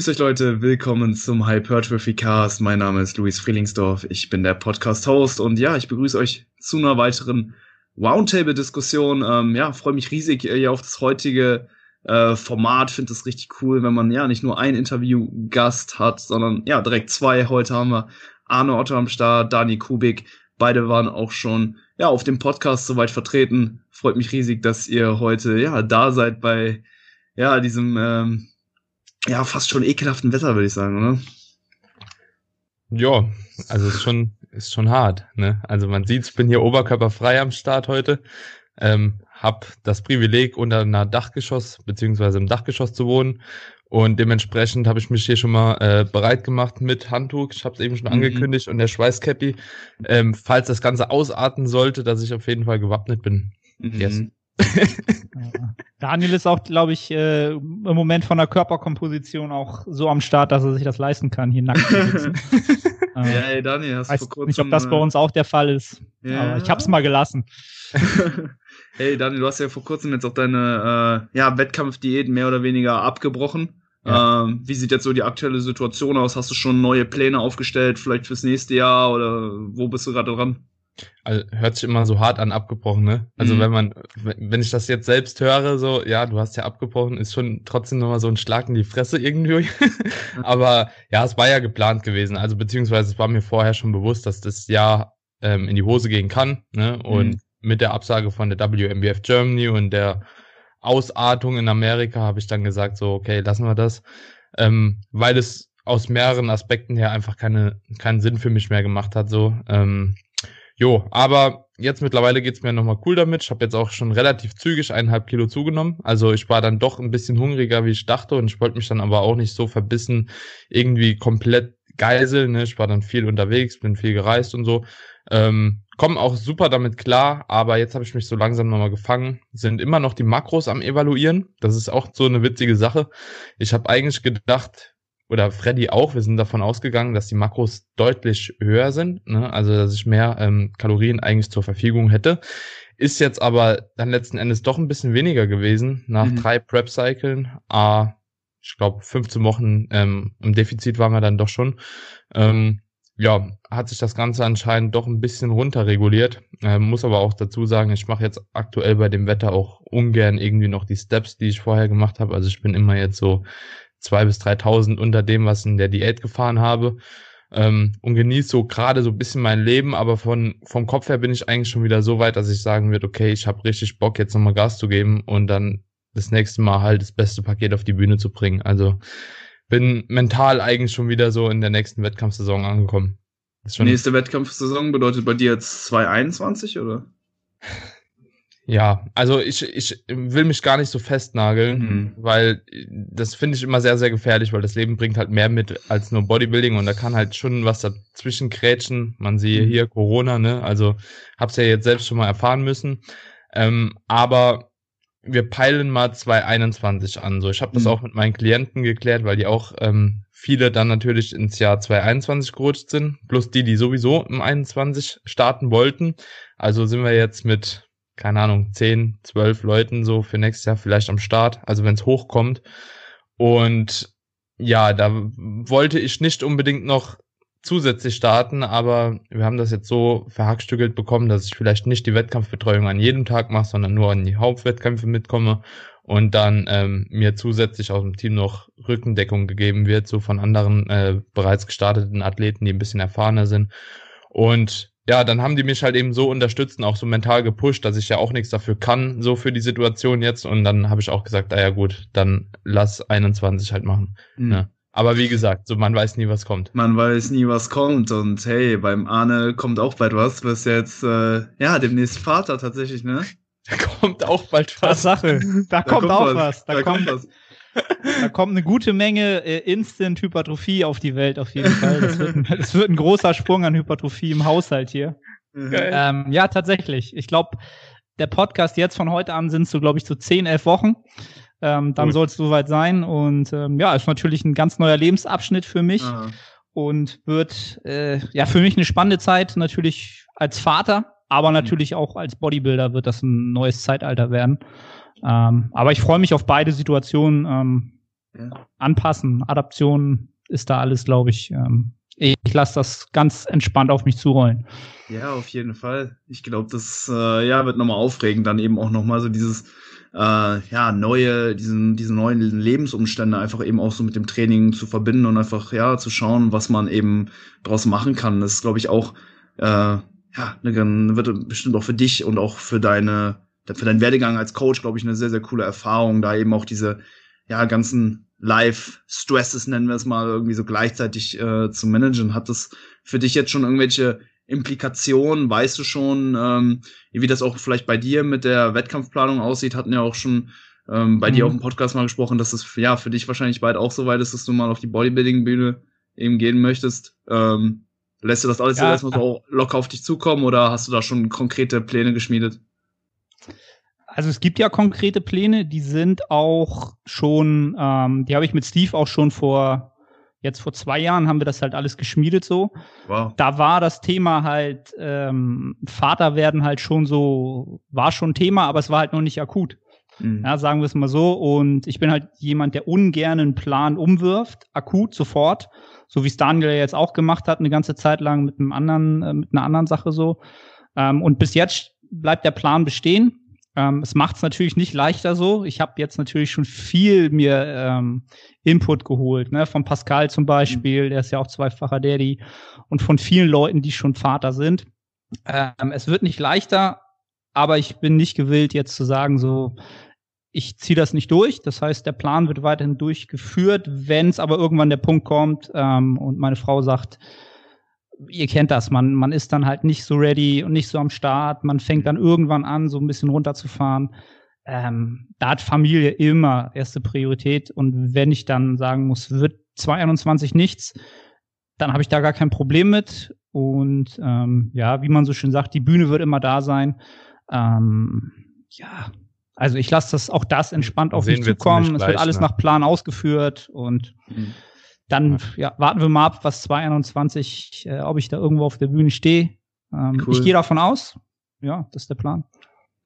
Grüß euch Leute, willkommen zum Hypertrophy Cast. Mein Name ist Luis Frielingsdorf, ich bin der Podcast-Host und ja, ich begrüße euch zu einer weiteren Roundtable-Diskussion. Ähm, ja, freue mich riesig äh, auf das heutige äh, Format, finde es richtig cool, wenn man ja nicht nur einen Interview-Gast hat, sondern ja direkt zwei. Heute haben wir Arne Otto am Start, Dani Kubik. Beide waren auch schon ja auf dem Podcast soweit vertreten. Freut mich riesig, dass ihr heute ja da seid bei ja diesem ähm, ja, fast schon ekelhaften Wetter, würde ich sagen, oder? Ja, also ist schon, ist schon hart, ne? Also man sieht, ich bin hier oberkörperfrei am Start heute. Ähm, hab das Privileg, unter einer Dachgeschoss beziehungsweise im Dachgeschoss zu wohnen. Und dementsprechend habe ich mich hier schon mal äh, bereit gemacht mit Handtuch. Ich habe es eben schon mhm. angekündigt und der Schweißcappy, ähm, falls das Ganze ausarten sollte, dass ich auf jeden Fall gewappnet bin. Mhm. Yes. Daniel ist auch, glaube ich, äh, im Moment von der Körperkomposition auch so am Start, dass er sich das leisten kann, hier nackt zu sitzen. äh, ja, ey, Daniel, hast weiß vor kurzem, nicht, ob das bei äh, uns auch der Fall ist. Ja. Aber ich habe es mal gelassen. hey, Daniel, du hast ja vor kurzem jetzt auch deine äh, ja, Wettkampfdiät mehr oder weniger abgebrochen. Ja. Ähm, wie sieht jetzt so die aktuelle Situation aus? Hast du schon neue Pläne aufgestellt, vielleicht fürs nächste Jahr oder wo bist du gerade dran? Also, hört sich immer so hart an, abgebrochen, ne? Also mhm. wenn man, wenn ich das jetzt selbst höre, so, ja, du hast ja abgebrochen, ist schon trotzdem nochmal so ein Schlag in die Fresse irgendwie. Aber ja, es war ja geplant gewesen. Also beziehungsweise es war mir vorher schon bewusst, dass das Jahr ähm, in die Hose gehen kann, ne? Und mhm. mit der Absage von der WMBF Germany und der Ausartung in Amerika habe ich dann gesagt, so, okay, lassen wir das. Ähm, weil es aus mehreren Aspekten her einfach keine, keinen Sinn für mich mehr gemacht hat, so. Ähm, Jo, aber jetzt mittlerweile geht's mir nochmal cool damit. Ich habe jetzt auch schon relativ zügig eineinhalb Kilo zugenommen. Also ich war dann doch ein bisschen hungriger, wie ich dachte. Und ich wollte mich dann aber auch nicht so verbissen irgendwie komplett geiseln. Ne? Ich war dann viel unterwegs, bin viel gereist und so. Ähm, komme auch super damit klar, aber jetzt habe ich mich so langsam nochmal gefangen. Sind immer noch die Makros am Evaluieren. Das ist auch so eine witzige Sache. Ich habe eigentlich gedacht, oder Freddy auch, wir sind davon ausgegangen, dass die Makros deutlich höher sind, ne? also dass ich mehr ähm, Kalorien eigentlich zur Verfügung hätte. Ist jetzt aber dann letzten Endes doch ein bisschen weniger gewesen, nach mhm. drei Prep-Cyclen, ah, ich glaube 15 Wochen ähm, im Defizit waren wir dann doch schon. Ähm, ja, hat sich das Ganze anscheinend doch ein bisschen runterreguliert. Ähm, muss aber auch dazu sagen, ich mache jetzt aktuell bei dem Wetter auch ungern irgendwie noch die Steps, die ich vorher gemacht habe. Also ich bin immer jetzt so zwei bis 3.000 unter dem, was in der Diät gefahren habe. Ähm, und genieße so gerade so ein bisschen mein Leben, aber von vom Kopf her bin ich eigentlich schon wieder so weit, dass ich sagen würde, okay, ich habe richtig Bock, jetzt nochmal Gas zu geben und dann das nächste Mal halt das beste Paket auf die Bühne zu bringen. Also bin mental eigentlich schon wieder so in der nächsten Wettkampfsaison angekommen. Nächste Wettkampfsaison bedeutet bei dir jetzt 2021 oder? Ja, also ich, ich will mich gar nicht so festnageln, mhm. weil das finde ich immer sehr, sehr gefährlich, weil das Leben bringt halt mehr mit als nur Bodybuilding und da kann halt schon was dazwischen krätschen. Man sieht mhm. hier Corona, ne? Also hab's ja jetzt selbst schon mal erfahren müssen. Ähm, aber wir peilen mal 2021 an. So, ich habe das mhm. auch mit meinen Klienten geklärt, weil die auch ähm, viele dann natürlich ins Jahr 2021 gerutscht sind, plus die, die sowieso im 21 starten wollten. Also sind wir jetzt mit keine Ahnung, 10, 12 Leuten so für nächstes Jahr vielleicht am Start, also wenn es hochkommt. Und ja, da wollte ich nicht unbedingt noch zusätzlich starten, aber wir haben das jetzt so verhackstückelt bekommen, dass ich vielleicht nicht die Wettkampfbetreuung an jedem Tag mache, sondern nur an die Hauptwettkämpfe mitkomme und dann ähm, mir zusätzlich aus dem Team noch Rückendeckung gegeben wird, so von anderen äh, bereits gestarteten Athleten, die ein bisschen erfahrener sind. Und ja, dann haben die mich halt eben so unterstützt und auch so mental gepusht, dass ich ja auch nichts dafür kann, so für die Situation jetzt. Und dann habe ich auch gesagt, ah ja gut, dann lass 21 halt machen. Mhm. Ja. Aber wie gesagt, so man weiß nie, was kommt. Man weiß nie, was kommt. Und hey, beim Arne kommt auch bald was. Du bist jetzt, äh, ja, demnächst Vater tatsächlich, ne? Da kommt auch bald was. Sache. Da, da kommt, kommt, auch was. was. Da, da, kommt, kommt was. Da kommt eine gute Menge äh, Instant-Hypertrophie auf die Welt auf jeden Fall. Das wird, ein, das wird ein großer Sprung an Hypertrophie im Haushalt hier. Ähm, ja, tatsächlich. Ich glaube, der Podcast jetzt von heute an sind so, glaube ich, so 10, 11 Wochen. Ähm, dann soll es soweit sein. Und ähm, ja, ist natürlich ein ganz neuer Lebensabschnitt für mich. Aha. Und wird äh, ja für mich eine spannende Zeit, natürlich als Vater, aber mhm. natürlich auch als Bodybuilder wird das ein neues Zeitalter werden. Ähm, aber ich freue mich auf beide Situationen. Ähm, ja. anpassen. Adaption ist da alles, glaube ich. Ähm, ich lasse das ganz entspannt auf mich zurollen. Ja, auf jeden Fall. Ich glaube, das äh, ja, wird nochmal aufregend, dann eben auch nochmal so dieses äh, ja, neue, diesen, diese neuen Lebensumstände einfach eben auch so mit dem Training zu verbinden und einfach, ja, zu schauen, was man eben draus machen kann. Das ist, glaube ich, auch, äh, ja, ne, wird bestimmt auch für dich und auch für deine, für deinen Werdegang als Coach, glaube ich, eine sehr, sehr coole Erfahrung, da eben auch diese, ja, ganzen Live-Stresses, nennen wir es mal, irgendwie so gleichzeitig äh, zu managen. Hat das für dich jetzt schon irgendwelche Implikationen? Weißt du schon, ähm, wie das auch vielleicht bei dir mit der Wettkampfplanung aussieht? Hatten ja auch schon ähm, bei mhm. dir auf dem Podcast mal gesprochen, dass es ja für dich wahrscheinlich bald auch so weit ist, dass du mal auf die Bodybuilding-Bühne eben gehen möchtest. Ähm, lässt du das alles ja. erstmal so locker auf dich zukommen oder hast du da schon konkrete Pläne geschmiedet? Also es gibt ja konkrete Pläne, die sind auch schon, ähm, die habe ich mit Steve auch schon vor Jetzt vor zwei Jahren haben wir das halt alles geschmiedet so. Wow. Da war das Thema halt, ähm, Vater werden halt schon so, war schon Thema, aber es war halt noch nicht akut. Mhm. Ja, sagen wir es mal so. Und ich bin halt jemand, der ungern einen Plan umwirft, akut, sofort. So wie es Daniel jetzt auch gemacht hat, eine ganze Zeit lang mit einem anderen, äh, mit einer anderen Sache so. Ähm, und bis jetzt bleibt der Plan bestehen. Ähm, es macht es natürlich nicht leichter so. Ich habe jetzt natürlich schon viel mir ähm, Input geholt, ne? von Pascal zum Beispiel, der ist ja auch zweifacher Daddy, und von vielen Leuten, die schon Vater sind. Ähm, es wird nicht leichter, aber ich bin nicht gewillt, jetzt zu sagen, so, ich ziehe das nicht durch. Das heißt, der Plan wird weiterhin durchgeführt. Wenn es aber irgendwann der Punkt kommt ähm, und meine Frau sagt, ihr kennt das, man, man ist dann halt nicht so ready und nicht so am Start, man fängt dann irgendwann an, so ein bisschen runterzufahren. Ähm, da hat Familie immer erste Priorität und wenn ich dann sagen muss, wird 2021 nichts, dann habe ich da gar kein Problem mit und ähm, ja, wie man so schön sagt, die Bühne wird immer da sein. Ähm, ja, also ich lasse das auch das entspannt auf mich zukommen. Es wird alles ne? nach Plan ausgeführt und mhm dann ja, warten wir mal ab, was 2021, äh, ob ich da irgendwo auf der Bühne stehe. Ähm, cool. Ich gehe davon aus. Ja, das ist der Plan.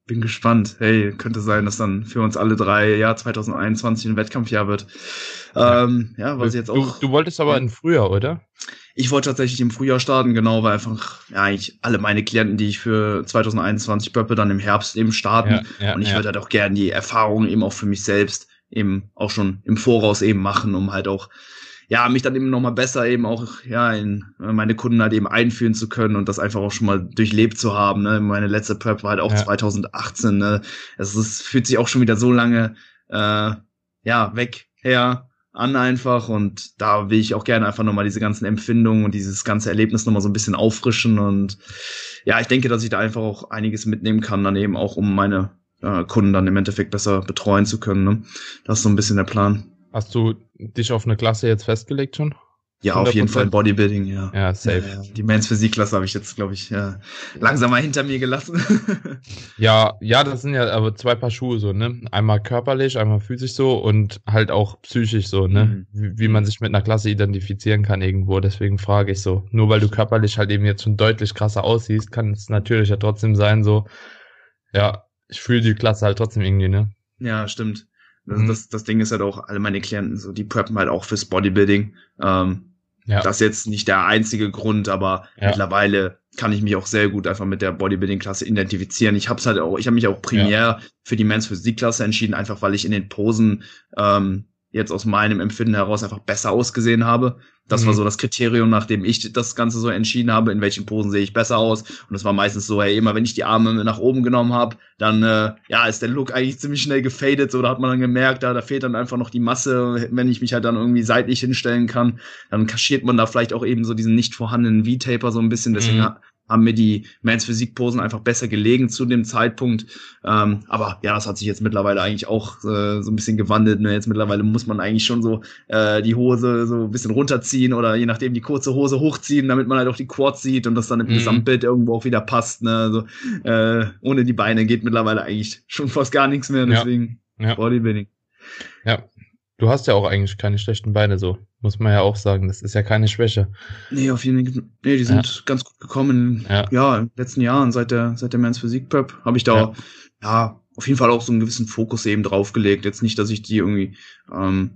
Bin gespannt. Hey, könnte sein, dass dann für uns alle drei Jahr 2021 ein Wettkampfjahr wird. Ähm, ja, was jetzt auch. Du, du wolltest aber im Frühjahr, oder? Ich wollte tatsächlich im Frühjahr starten, genau, weil einfach, ja, eigentlich alle meine Klienten, die ich für 2021 böppe, dann im Herbst eben starten. Ja, ja, und ich ja. würde halt auch gerne die Erfahrung eben auch für mich selbst eben auch schon im Voraus eben machen, um halt auch ja, mich dann eben nochmal besser eben auch, ja, in meine Kunden halt eben einführen zu können und das einfach auch schon mal durchlebt zu haben. Ne? Meine letzte Prep war halt auch ja. 2018. Ne? Es ist, fühlt sich auch schon wieder so lange, äh, ja, weg her an einfach und da will ich auch gerne einfach nochmal diese ganzen Empfindungen und dieses ganze Erlebnis nochmal so ein bisschen auffrischen und ja, ich denke, dass ich da einfach auch einiges mitnehmen kann, dann eben auch, um meine äh, Kunden dann im Endeffekt besser betreuen zu können. Ne? Das ist so ein bisschen der Plan. Hast du dich auf eine Klasse jetzt festgelegt schon? Ja, 100%? auf jeden Fall Bodybuilding, ja. Ja, safe. Ja, ja. Die Men's Physik-Klasse habe ich jetzt, glaube ich, ja, langsam mal hinter mir gelassen. ja, ja, das sind ja aber zwei Paar Schuhe so, ne? Einmal körperlich, einmal physisch so und halt auch psychisch so, ne? Mhm. Wie, wie, man sich mit einer Klasse identifizieren kann irgendwo. Deswegen frage ich so. Nur weil du körperlich halt eben jetzt schon deutlich krasser aussiehst, kann es natürlich ja trotzdem sein, so, ja, ich fühle die Klasse halt trotzdem irgendwie, ne? Ja, stimmt. Das, mhm. das, das Ding ist halt auch, alle meine Klienten, so, die preppen halt auch fürs Bodybuilding. Ähm, ja. Das ist jetzt nicht der einzige Grund, aber ja. mittlerweile kann ich mich auch sehr gut einfach mit der Bodybuilding-Klasse identifizieren. Ich habe halt auch, ich habe mich auch primär ja. für die Men's Physik-Klasse entschieden, einfach weil ich in den Posen ähm, jetzt aus meinem Empfinden heraus einfach besser ausgesehen habe. Das mhm. war so das Kriterium, nachdem ich das Ganze so entschieden habe, in welchen Posen sehe ich besser aus. Und es war meistens so, hey, immer wenn ich die Arme nach oben genommen habe, dann äh, ja, ist der Look eigentlich ziemlich schnell gefadet. So, da hat man dann gemerkt, da, da fehlt dann einfach noch die Masse. Wenn ich mich halt dann irgendwie seitlich hinstellen kann, dann kaschiert man da vielleicht auch eben so diesen nicht vorhandenen V-Taper so ein bisschen. Deswegen mhm haben mir die Mans Physikposen einfach besser gelegen zu dem Zeitpunkt. Ähm, aber ja, das hat sich jetzt mittlerweile eigentlich auch äh, so ein bisschen gewandelt. Ne? Jetzt mittlerweile muss man eigentlich schon so äh, die Hose so ein bisschen runterziehen oder je nachdem die kurze Hose hochziehen, damit man halt auch die Quads sieht und das dann im mhm. Gesamtbild irgendwo auch wieder passt. Ne? Also äh, ohne die Beine geht mittlerweile eigentlich schon fast gar nichts mehr. Deswegen ja. Ja. Bodybuilding. Ja, du hast ja auch eigentlich keine schlechten Beine so. Muss man ja auch sagen, das ist ja keine Schwäche. Nee, auf jeden Fall. Nee, die sind ja. ganz gut gekommen. Ja. ja, in den letzten Jahren, seit der, seit der Men's Physik Prep, habe ich da, ja. ja. auf jeden Fall auch so einen gewissen Fokus eben draufgelegt. Jetzt nicht, dass ich die irgendwie, ähm,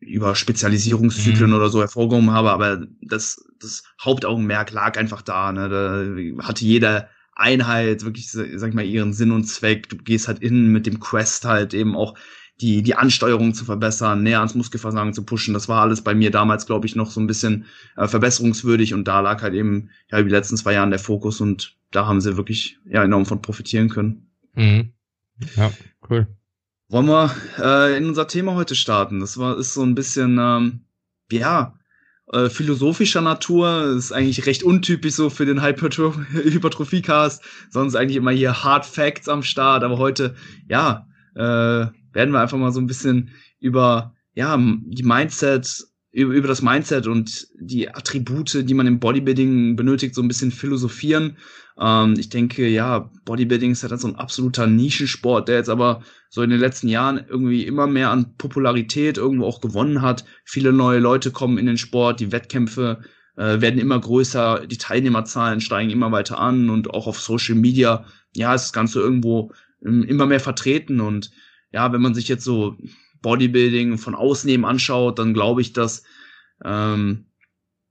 über Spezialisierungszyklen mhm. oder so hervorgehoben habe, aber das, das Hauptaugenmerk lag einfach da. Ne? Da hatte jeder Einheit wirklich, sag ich mal, ihren Sinn und Zweck. Du gehst halt in mit dem Quest halt eben auch die, die Ansteuerung zu verbessern, näher ans Muskelversagen zu pushen. Das war alles bei mir damals, glaube ich, noch so ein bisschen äh, verbesserungswürdig und da lag halt eben ja die letzten zwei Jahren der Fokus und da haben sie wirklich ja enorm von profitieren können. Mhm. Ja, cool. Wollen wir äh, in unser Thema heute starten? Das war ist so ein bisschen ähm, ja äh, philosophischer Natur. Ist eigentlich recht untypisch so für den Hypertrophie-Cast. Sonst eigentlich immer hier Hard Facts am Start. Aber heute, ja, äh, werden wir einfach mal so ein bisschen über ja die Mindset über, das Mindset und die Attribute, die man im Bodybuilding benötigt, so ein bisschen philosophieren. Ähm, ich denke, ja, Bodybuilding ist ja dann so ein absoluter Nischensport, der jetzt aber so in den letzten Jahren irgendwie immer mehr an Popularität irgendwo auch gewonnen hat. Viele neue Leute kommen in den Sport, die Wettkämpfe äh, werden immer größer, die Teilnehmerzahlen steigen immer weiter an und auch auf Social Media, ja, ist das Ganze irgendwo ähm, immer mehr vertreten und ja, wenn man sich jetzt so Bodybuilding von außen eben anschaut, dann glaube ich, dass ähm,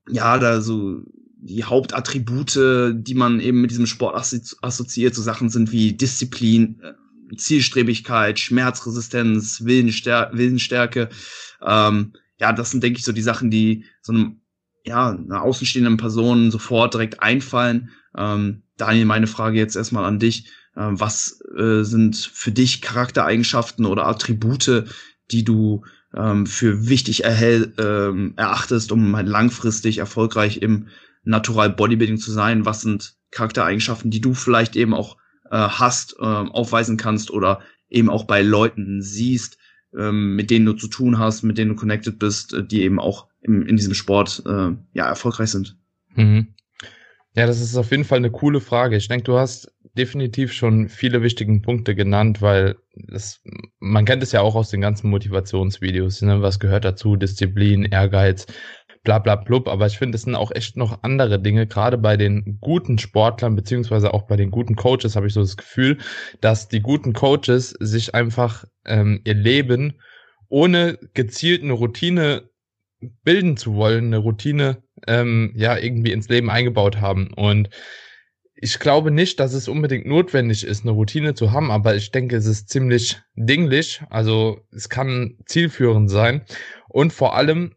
ja, da so die Hauptattribute, die man eben mit diesem Sport assoziiert, so Sachen sind wie Disziplin, äh, Zielstrebigkeit, Schmerzresistenz, Willensstärke, Willensstärke. Ähm, ja, das sind, denke ich, so die Sachen, die so einem, ja, einer außenstehenden Person sofort direkt einfallen. Ähm, Daniel, meine Frage jetzt erstmal an dich. Ähm, was äh, sind für dich Charaktereigenschaften oder Attribute, die du ähm, für wichtig erhell, ähm, erachtest, um halt langfristig erfolgreich im Natural Bodybuilding zu sein? Was sind Charaktereigenschaften, die du vielleicht eben auch äh, hast, äh, aufweisen kannst oder eben auch bei Leuten siehst, ähm, mit denen du zu tun hast, mit denen du connected bist, äh, die eben auch im, in diesem Sport äh, ja erfolgreich sind? Mhm. Ja, das ist auf jeden Fall eine coole Frage. Ich denke, du hast definitiv schon viele wichtigen Punkte genannt, weil das, man kennt es ja auch aus den ganzen Motivationsvideos, ne? was gehört dazu, Disziplin, Ehrgeiz, bla bla blub, aber ich finde, es sind auch echt noch andere Dinge, gerade bei den guten Sportlern, beziehungsweise auch bei den guten Coaches habe ich so das Gefühl, dass die guten Coaches sich einfach ähm, ihr Leben ohne gezielt eine Routine bilden zu wollen, eine Routine ähm, ja irgendwie ins Leben eingebaut haben. Und ich glaube nicht, dass es unbedingt notwendig ist, eine Routine zu haben, aber ich denke, es ist ziemlich dinglich. Also es kann zielführend sein. Und vor allem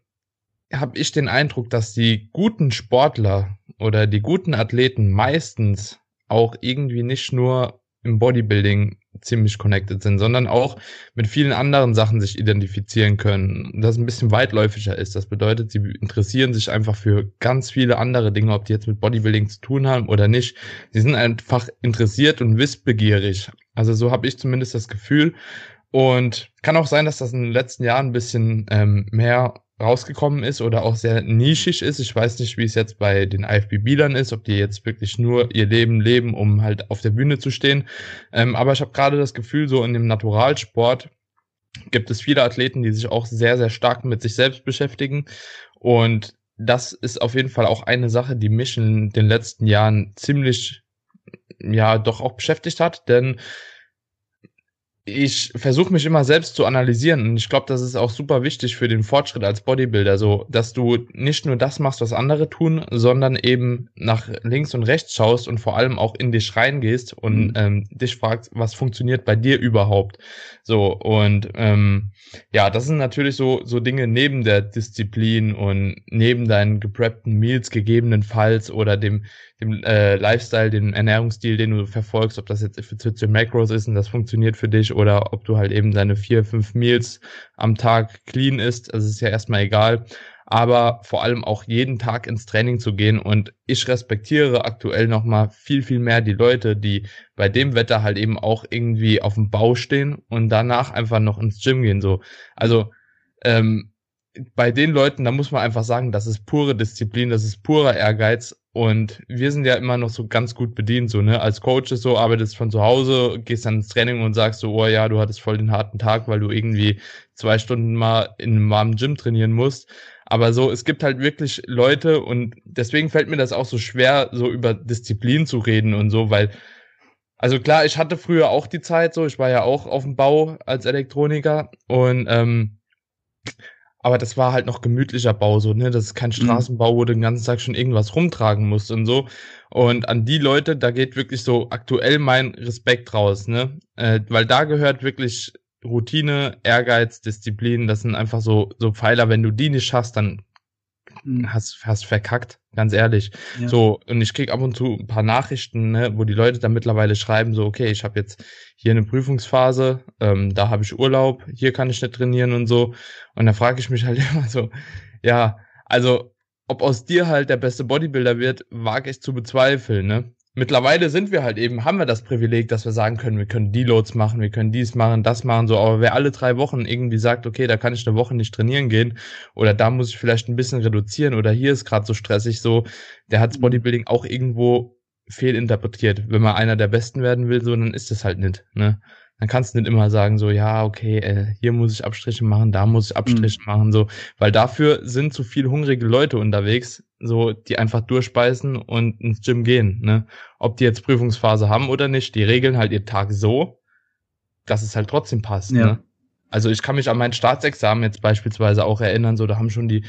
habe ich den Eindruck, dass die guten Sportler oder die guten Athleten meistens auch irgendwie nicht nur im Bodybuilding ziemlich connected sind, sondern auch mit vielen anderen Sachen sich identifizieren können. Das ein bisschen weitläufiger ist. Das bedeutet, sie interessieren sich einfach für ganz viele andere Dinge, ob die jetzt mit Bodybuilding zu tun haben oder nicht. Sie sind einfach interessiert und wissbegierig. Also so habe ich zumindest das Gefühl. Und kann auch sein, dass das in den letzten Jahren ein bisschen ähm, mehr rausgekommen ist oder auch sehr nischig ist. Ich weiß nicht, wie es jetzt bei den IFBB-Lern ist, ob die jetzt wirklich nur ihr Leben leben, um halt auf der Bühne zu stehen. Ähm, aber ich habe gerade das Gefühl, so in dem Naturalsport gibt es viele Athleten, die sich auch sehr, sehr stark mit sich selbst beschäftigen. Und das ist auf jeden Fall auch eine Sache, die mich in den letzten Jahren ziemlich, ja, doch auch beschäftigt hat, denn ich versuche mich immer selbst zu analysieren und ich glaube, das ist auch super wichtig für den Fortschritt als Bodybuilder, so dass du nicht nur das machst, was andere tun, sondern eben nach links und rechts schaust und vor allem auch in dich reingehst und mhm. ähm, dich fragst, was funktioniert bei dir überhaupt. So und ähm, ja, das sind natürlich so so Dinge neben der Disziplin und neben deinen gepreppten Meals gegebenenfalls oder dem dem äh, Lifestyle, dem Ernährungsstil, den du verfolgst, ob das jetzt effiziente Macros ist und das funktioniert für dich oder ob du halt eben deine vier, fünf Meals am Tag clean isst, also ist ja erstmal egal. Aber vor allem auch jeden Tag ins Training zu gehen und ich respektiere aktuell nochmal viel, viel mehr die Leute, die bei dem Wetter halt eben auch irgendwie auf dem Bau stehen und danach einfach noch ins Gym gehen, so. Also, ähm, bei den Leuten, da muss man einfach sagen, das ist pure Disziplin, das ist purer Ehrgeiz und wir sind ja immer noch so ganz gut bedient, so, ne? Als Coach ist so, arbeitest von zu Hause, gehst dann ins Training und sagst so, oh ja, du hattest voll den harten Tag, weil du irgendwie zwei Stunden mal in einem warmen Gym trainieren musst. Aber so, es gibt halt wirklich Leute und deswegen fällt mir das auch so schwer, so über Disziplin zu reden und so, weil, also klar, ich hatte früher auch die Zeit so, ich war ja auch auf dem Bau als Elektroniker und ähm, aber das war halt noch gemütlicher Bau, so, ne? Das ist kein mhm. Straßenbau, wo du den ganzen Tag schon irgendwas rumtragen musst und so. Und an die Leute, da geht wirklich so aktuell mein Respekt raus, ne? Äh, weil da gehört wirklich Routine, Ehrgeiz, Disziplin, das sind einfach so, so Pfeiler, wenn du die nicht schaffst, dann. Hast, hast verkackt, ganz ehrlich. Ja. So, und ich krieg ab und zu ein paar Nachrichten, ne, wo die Leute dann mittlerweile schreiben, so, okay, ich habe jetzt hier eine Prüfungsphase, ähm, da habe ich Urlaub, hier kann ich nicht trainieren und so. Und da frage ich mich halt immer so, ja, also ob aus dir halt der beste Bodybuilder wird, wage ich zu bezweifeln, ne? Mittlerweile sind wir halt eben, haben wir das Privileg, dass wir sagen können, wir können Deloads machen, wir können dies machen, das machen, so. Aber wer alle drei Wochen irgendwie sagt, okay, da kann ich eine Woche nicht trainieren gehen oder da muss ich vielleicht ein bisschen reduzieren oder hier ist gerade so stressig, so, der hat Bodybuilding auch irgendwo fehlinterpretiert. Wenn man einer der Besten werden will, so, dann ist das halt nicht, ne? dann kannst du nicht immer sagen, so, ja, okay, äh, hier muss ich Abstriche machen, da muss ich Abstriche mhm. machen, so, weil dafür sind zu viel hungrige Leute unterwegs, so, die einfach durchbeißen und ins Gym gehen, ne? Ob die jetzt Prüfungsphase haben oder nicht, die regeln halt ihr Tag so, dass es halt trotzdem passt, ja. ne? Also ich kann mich an mein Staatsexamen jetzt beispielsweise auch erinnern, so, da haben schon die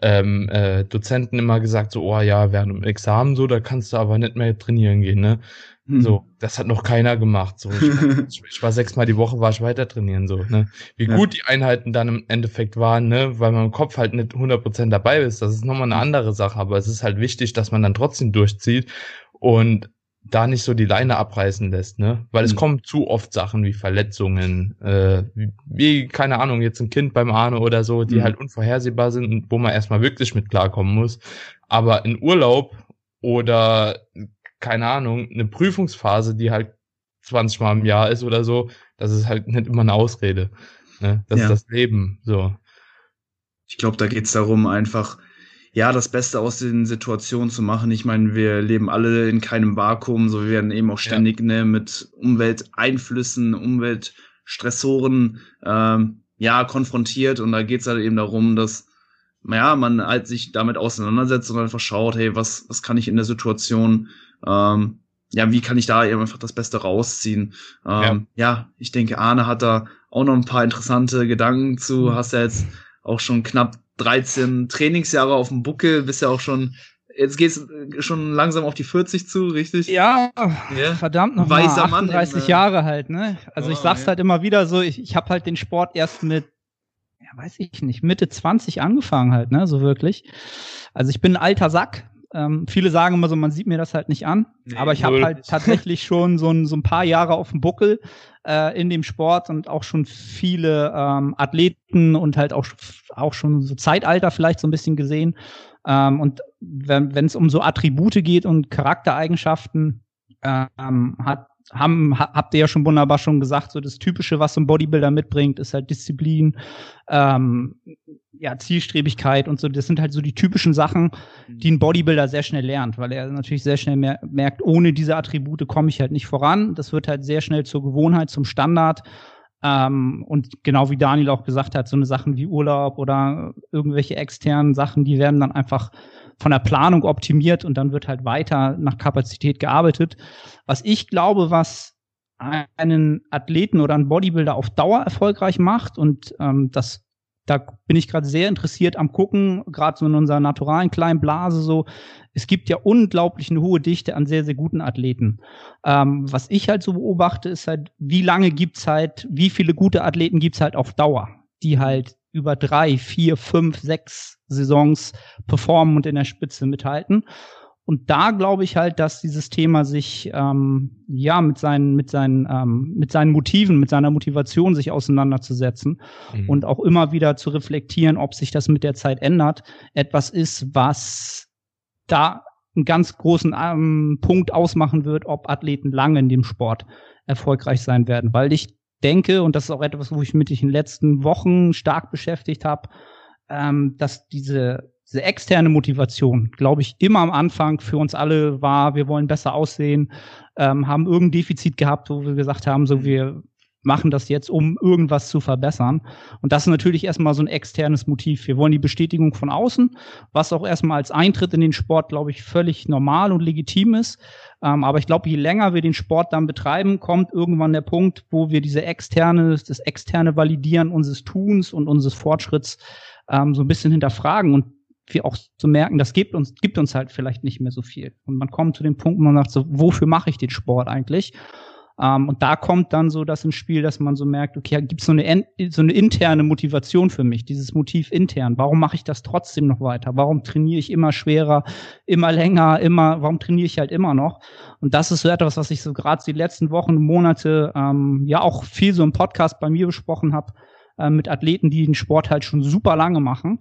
ähm, äh, Dozenten immer gesagt, so, oh ja, während dem Examen so, da kannst du aber nicht mehr trainieren gehen, ne? Hm. So, das hat noch keiner gemacht. So, ich, ich, war sechsmal die Woche, war ich weiter trainieren, so, ne? Wie ja. gut die Einheiten dann im Endeffekt waren, ne? Weil man im Kopf halt nicht 100% dabei ist. Das ist nochmal eine andere Sache, aber es ist halt wichtig, dass man dann trotzdem durchzieht und da nicht so die Leine abreißen lässt, ne? Weil es mhm. kommen zu oft Sachen wie Verletzungen, äh, wie, keine Ahnung, jetzt ein Kind beim Arno oder so, die mhm. halt unvorhersehbar sind und wo man erstmal wirklich mit klarkommen muss. Aber in Urlaub oder keine Ahnung, eine Prüfungsphase, die halt 20 Mal im Jahr ist oder so, das ist halt nicht immer eine Ausrede. Ne? Das ja. ist das Leben. So. Ich glaube, da geht's darum, einfach ja das Beste aus den Situationen zu machen. Ich meine, wir leben alle in keinem Vakuum, so wir werden eben auch ständig ja. ne, mit Umwelteinflüssen, Umweltstressoren ähm, ja konfrontiert und da geht's halt eben darum, dass ja, man halt sich damit auseinandersetzt und einfach schaut, hey, was, was kann ich in der Situation ähm, ja, wie kann ich da eben einfach das Beste rausziehen? Ähm, ja. ja. ich denke, Arne hat da auch noch ein paar interessante Gedanken zu. Mhm. Hast ja jetzt auch schon knapp 13 Trainingsjahre auf dem Buckel, bist ja auch schon Jetzt geht's schon langsam auf die 40 zu, richtig? Ja, yeah. verdammt noch Weiser mal 38 Mann, Jahre halt, ne? Also oh, ich sag's ja. halt immer wieder so, ich, ich habe halt den Sport erst mit, ja, weiß ich nicht, Mitte 20 angefangen halt, ne, so wirklich. Also ich bin ein alter Sack, ähm, viele sagen immer so, man sieht mir das halt nicht an, nee, aber ich habe halt tatsächlich schon so ein, so ein paar Jahre auf dem Buckel äh, in dem Sport und auch schon viele ähm, Athleten und halt auch, auch schon so Zeitalter vielleicht so ein bisschen gesehen. Ähm, und wenn es um so Attribute geht und Charaktereigenschaften, ähm, hat haben, habt ihr ja schon wunderbar schon gesagt, so das Typische, was so ein Bodybuilder mitbringt, ist halt Disziplin, ähm, ja, Zielstrebigkeit und so. Das sind halt so die typischen Sachen, die ein Bodybuilder sehr schnell lernt, weil er natürlich sehr schnell mer merkt, ohne diese Attribute komme ich halt nicht voran. Das wird halt sehr schnell zur Gewohnheit, zum Standard. Ähm, und genau wie Daniel auch gesagt hat, so eine Sachen wie Urlaub oder irgendwelche externen Sachen, die werden dann einfach von der Planung optimiert und dann wird halt weiter nach Kapazität gearbeitet. Was ich glaube, was einen Athleten oder einen Bodybuilder auf Dauer erfolgreich macht und ähm, das da bin ich gerade sehr interessiert am gucken, gerade so in unserer naturalen kleinen Blase so. Es gibt ja unglaublich eine hohe Dichte an sehr, sehr guten Athleten. Ähm, was ich halt so beobachte, ist halt, wie lange gibt's halt, wie viele gute Athleten gibt's halt auf Dauer, die halt über drei, vier, fünf, sechs Saisons performen und in der Spitze mithalten. Und da glaube ich halt, dass dieses Thema sich ähm, ja mit seinen mit seinen ähm, mit seinen Motiven, mit seiner Motivation sich auseinanderzusetzen mhm. und auch immer wieder zu reflektieren, ob sich das mit der Zeit ändert, etwas ist, was da einen ganz großen ähm, Punkt ausmachen wird, ob Athleten lange in dem Sport erfolgreich sein werden, weil ich denke, und das ist auch etwas, wo ich mich in den letzten Wochen stark beschäftigt habe, ähm, dass diese, diese externe Motivation, glaube ich, immer am Anfang für uns alle war, wir wollen besser aussehen, ähm, haben irgendein Defizit gehabt, wo wir gesagt haben, so wir machen das jetzt, um irgendwas zu verbessern. Und das ist natürlich erstmal so ein externes Motiv. Wir wollen die Bestätigung von außen, was auch erstmal als Eintritt in den Sport, glaube ich, völlig normal und legitim ist. Ähm, aber ich glaube, je länger wir den Sport dann betreiben, kommt irgendwann der Punkt, wo wir diese externe, das externe Validieren unseres Tuns und unseres Fortschritts ähm, so ein bisschen hinterfragen und wir auch zu so merken, das gibt uns, gibt uns halt vielleicht nicht mehr so viel. Und man kommt zu dem Punkt, wo man sagt, so, wofür mache ich den Sport eigentlich? Ähm, und da kommt dann so das ins Spiel, dass man so merkt, okay, gibt es so eine, so eine interne Motivation für mich, dieses Motiv intern. Warum mache ich das trotzdem noch weiter? Warum trainiere ich immer schwerer, immer länger, immer, warum trainiere ich halt immer noch? Und das ist so etwas, was ich so gerade die letzten Wochen, Monate ähm, ja auch viel so im Podcast bei mir besprochen habe, äh, mit Athleten, die den Sport halt schon super lange machen,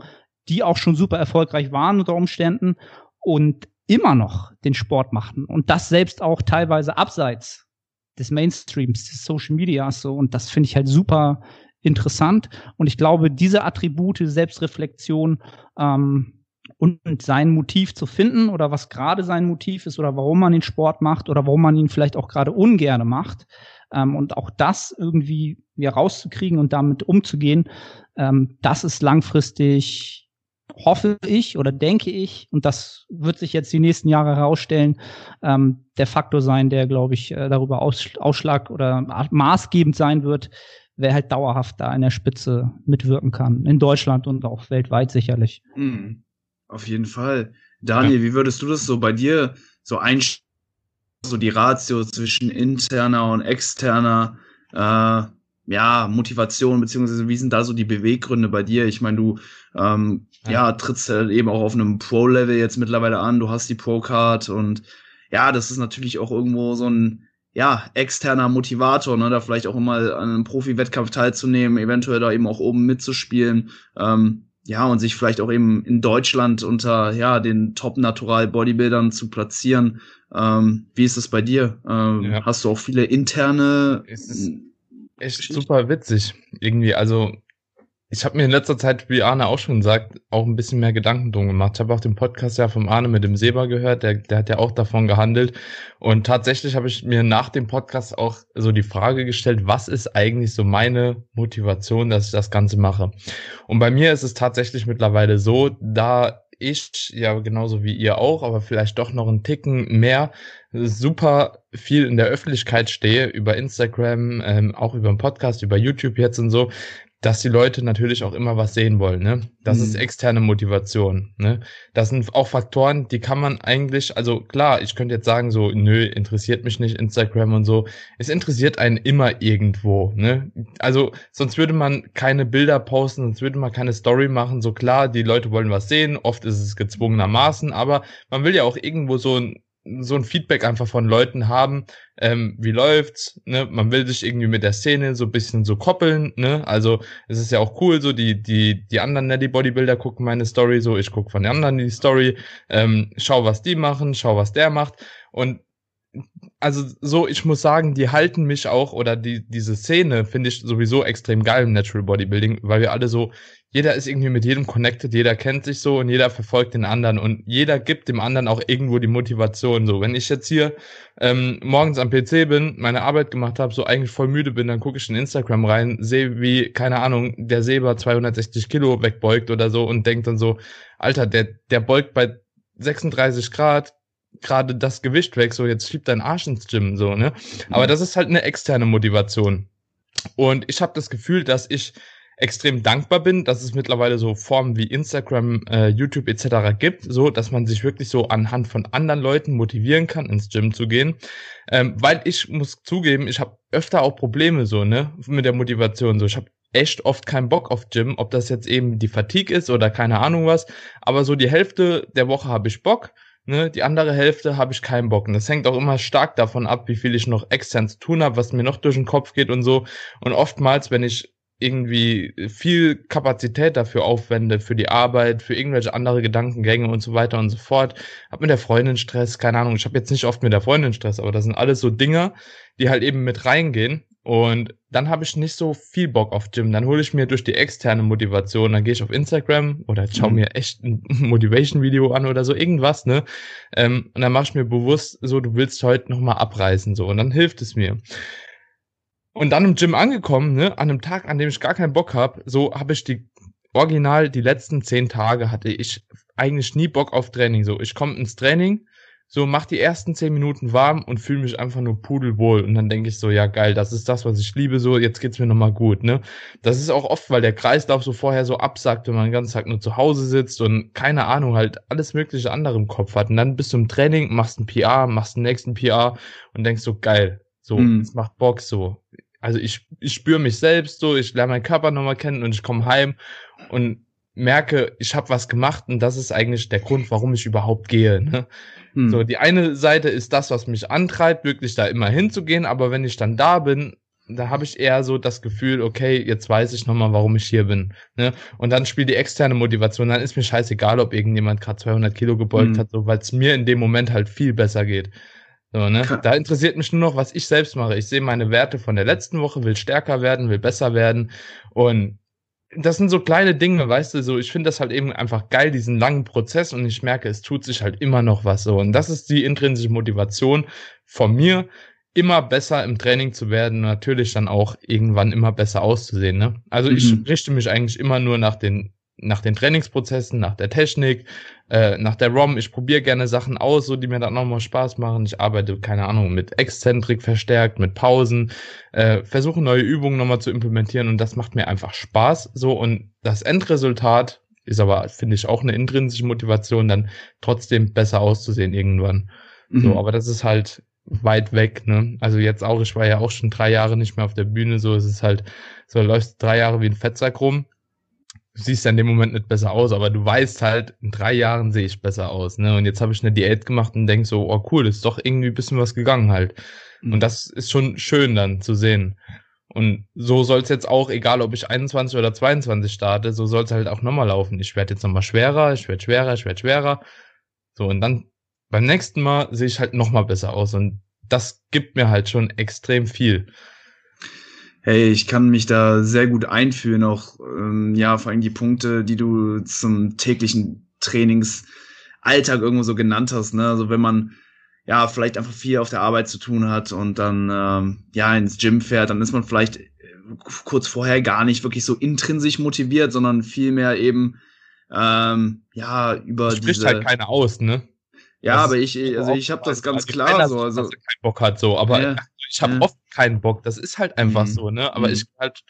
die auch schon super erfolgreich waren unter Umständen und immer noch den Sport machen und das selbst auch teilweise abseits des Mainstreams, des Social Media so. Und das finde ich halt super interessant. Und ich glaube, diese Attribute, Selbstreflexion ähm, und sein Motiv zu finden oder was gerade sein Motiv ist oder warum man den Sport macht oder warum man ihn vielleicht auch gerade ungerne macht. Ähm, und auch das irgendwie ja, rauszukriegen und damit umzugehen, ähm, das ist langfristig hoffe ich oder denke ich, und das wird sich jetzt die nächsten Jahre herausstellen, ähm, der Faktor sein, der, glaube ich, äh, darüber aus, Ausschlag oder maßgebend sein wird, wer halt dauerhaft da in der Spitze mitwirken kann. In Deutschland und auch weltweit sicherlich. Mhm. Auf jeden Fall. Daniel, ja. wie würdest du das so bei dir so einstellen? So die Ratio zwischen interner und externer äh, ja, Motivation, beziehungsweise wie sind da so die Beweggründe bei dir? Ich meine, du ähm, ja. trittst halt eben auch auf einem Pro-Level jetzt mittlerweile an, du hast die Pro-Card und ja, das ist natürlich auch irgendwo so ein ja, externer Motivator, ne, da vielleicht auch mal an einem Profi-Wettkampf teilzunehmen, eventuell da eben auch oben mitzuspielen, ähm, ja, und sich vielleicht auch eben in Deutschland unter, ja, den Top-Natural-Bodybuildern zu platzieren. Ähm, wie ist es bei dir? Ähm, ja. Hast du auch viele interne echt super witzig. Irgendwie, also ich habe mir in letzter Zeit, wie Arne auch schon sagt, auch ein bisschen mehr Gedanken drum gemacht. Ich habe auch den Podcast ja vom Arne mit dem Seba gehört, der, der hat ja auch davon gehandelt. Und tatsächlich habe ich mir nach dem Podcast auch so die Frage gestellt, was ist eigentlich so meine Motivation, dass ich das Ganze mache? Und bei mir ist es tatsächlich mittlerweile so, da ich, ja genauso wie ihr auch, aber vielleicht doch noch einen Ticken mehr, super viel in der Öffentlichkeit stehe, über Instagram, ähm, auch über den Podcast, über YouTube jetzt und so, dass die Leute natürlich auch immer was sehen wollen. Ne? Das mhm. ist externe Motivation. Ne? Das sind auch Faktoren, die kann man eigentlich, also klar, ich könnte jetzt sagen, so, nö, interessiert mich nicht Instagram und so. Es interessiert einen immer irgendwo. Ne? Also sonst würde man keine Bilder posten, sonst würde man keine Story machen. So klar, die Leute wollen was sehen, oft ist es gezwungenermaßen, aber man will ja auch irgendwo so ein so ein Feedback einfach von Leuten haben, ähm, wie läuft's, ne? Man will sich irgendwie mit der Szene so bisschen so koppeln, ne? Also es ist ja auch cool, so die, die, die anderen Netty Bodybuilder gucken meine Story, so ich gucke von den anderen die Story, ähm, schau, was die machen, schau, was der macht. Und also so, ich muss sagen, die halten mich auch, oder die, diese Szene finde ich sowieso extrem geil im Natural Bodybuilding, weil wir alle so, jeder ist irgendwie mit jedem connected, jeder kennt sich so und jeder verfolgt den anderen und jeder gibt dem anderen auch irgendwo die Motivation. So, wenn ich jetzt hier ähm, morgens am PC bin, meine Arbeit gemacht habe, so eigentlich voll müde bin, dann gucke ich in Instagram rein, sehe wie, keine Ahnung, der Seba 260 Kilo wegbeugt oder so und denkt dann so, Alter, der, der beugt bei 36 Grad, gerade das Gewicht weg, so jetzt schiebt dein Arsch ins Gym, so, ne? Aber das ist halt eine externe Motivation. Und ich habe das Gefühl, dass ich extrem dankbar bin, dass es mittlerweile so Formen wie Instagram, äh, YouTube etc. gibt, so dass man sich wirklich so anhand von anderen Leuten motivieren kann, ins Gym zu gehen. Ähm, weil ich muss zugeben, ich habe öfter auch Probleme so, ne, mit der Motivation. So, ich habe echt oft keinen Bock auf Gym, ob das jetzt eben die Fatigue ist oder keine Ahnung was. Aber so die Hälfte der Woche habe ich Bock Ne, die andere Hälfte habe ich keinen Bock. Und das hängt auch immer stark davon ab, wie viel ich noch extern zu tun habe, was mir noch durch den Kopf geht und so. Und oftmals, wenn ich irgendwie viel Kapazität dafür aufwende, für die Arbeit, für irgendwelche andere Gedankengänge und so weiter und so fort, hab mit der Freundin Stress, keine Ahnung, ich habe jetzt nicht oft mit der Freundin Stress, aber das sind alles so Dinge, die halt eben mit reingehen und dann habe ich nicht so viel Bock auf Gym. Dann hole ich mir durch die externe Motivation, dann gehe ich auf Instagram oder schau mhm. mir echt ein Motivation-Video an oder so, irgendwas, ne? Ähm, und dann mache ich mir bewusst, so, du willst heute nochmal abreißen, so, und dann hilft es mir. Und dann im Gym angekommen, ne, an einem Tag, an dem ich gar keinen Bock habe, so habe ich die original die letzten zehn Tage hatte ich eigentlich nie Bock auf Training. So, ich komme ins Training, so mach die ersten zehn Minuten warm und fühle mich einfach nur pudelwohl. Und dann denke ich so, ja geil, das ist das, was ich liebe, so jetzt geht's mir nochmal gut. Ne? Das ist auch oft, weil der Kreislauf so vorher so absagt, wenn man den ganzen Tag nur zu Hause sitzt und keine Ahnung, halt alles mögliche andere im Kopf hat. Und dann bist du im Training, machst ein PR, machst den nächsten PR und denkst so, geil, so, mhm. es macht Bock so. Also ich, ich spüre mich selbst so, ich lerne meinen Körper nochmal kennen und ich komme heim und merke, ich habe was gemacht und das ist eigentlich der Grund, warum ich überhaupt gehe. Ne? Hm. So, die eine Seite ist das, was mich antreibt, wirklich da immer hinzugehen, aber wenn ich dann da bin, da habe ich eher so das Gefühl, okay, jetzt weiß ich nochmal, warum ich hier bin. Ne? Und dann spielt die externe Motivation, dann ist mir scheißegal, ob irgendjemand gerade 200 Kilo gebeugt hm. hat, so, weil es mir in dem Moment halt viel besser geht. So, ne? Da interessiert mich nur noch, was ich selbst mache. Ich sehe meine Werte von der letzten Woche, will stärker werden, will besser werden und das sind so kleine Dinge, weißt du, so ich finde das halt eben einfach geil, diesen langen Prozess und ich merke, es tut sich halt immer noch was so und das ist die intrinsische Motivation von mir, immer besser im Training zu werden und natürlich dann auch irgendwann immer besser auszusehen, ne? Also mhm. ich richte mich eigentlich immer nur nach den nach den Trainingsprozessen, nach der Technik, äh, nach der ROM. Ich probiere gerne Sachen aus, so die mir dann nochmal Spaß machen. Ich arbeite, keine Ahnung, mit Exzentrik verstärkt, mit Pausen, äh, versuche neue Übungen nochmal zu implementieren und das macht mir einfach Spaß. So und das Endresultat ist aber, finde ich, auch eine intrinsische Motivation, dann trotzdem besser auszusehen irgendwann. Mhm. So, aber das ist halt weit weg, ne? Also jetzt auch, ich war ja auch schon drei Jahre nicht mehr auf der Bühne, so ist es halt, so läufst drei Jahre wie ein Fettsack rum siehst ja in dem Moment nicht besser aus, aber du weißt halt, in drei Jahren sehe ich besser aus. Ne? Und jetzt habe ich eine Diät gemacht und denk so, oh cool, ist doch irgendwie ein bisschen was gegangen halt. Mhm. Und das ist schon schön dann zu sehen. Und so soll es jetzt auch, egal ob ich 21 oder 22 starte, so soll es halt auch nochmal laufen. Ich werde jetzt nochmal schwerer, ich werde schwerer, ich werde schwerer. So, und dann beim nächsten Mal sehe ich halt nochmal besser aus. Und das gibt mir halt schon extrem viel hey, ich kann mich da sehr gut einfühlen, auch ähm, ja, vor allem die Punkte, die du zum täglichen Trainingsalltag irgendwo so genannt hast, ne? Also wenn man ja vielleicht einfach viel auf der Arbeit zu tun hat und dann ähm, ja ins Gym fährt, dann ist man vielleicht äh, kurz vorher gar nicht wirklich so intrinsisch motiviert, sondern vielmehr eben ähm, ja über das spricht halt keiner aus, ne? Ja, das aber ich also ich habe das ganz klar so, also keinen Bock hat so, aber ja ich habe ja. oft keinen Bock. Das ist halt einfach mhm. so, ne? Aber mhm. ich halt,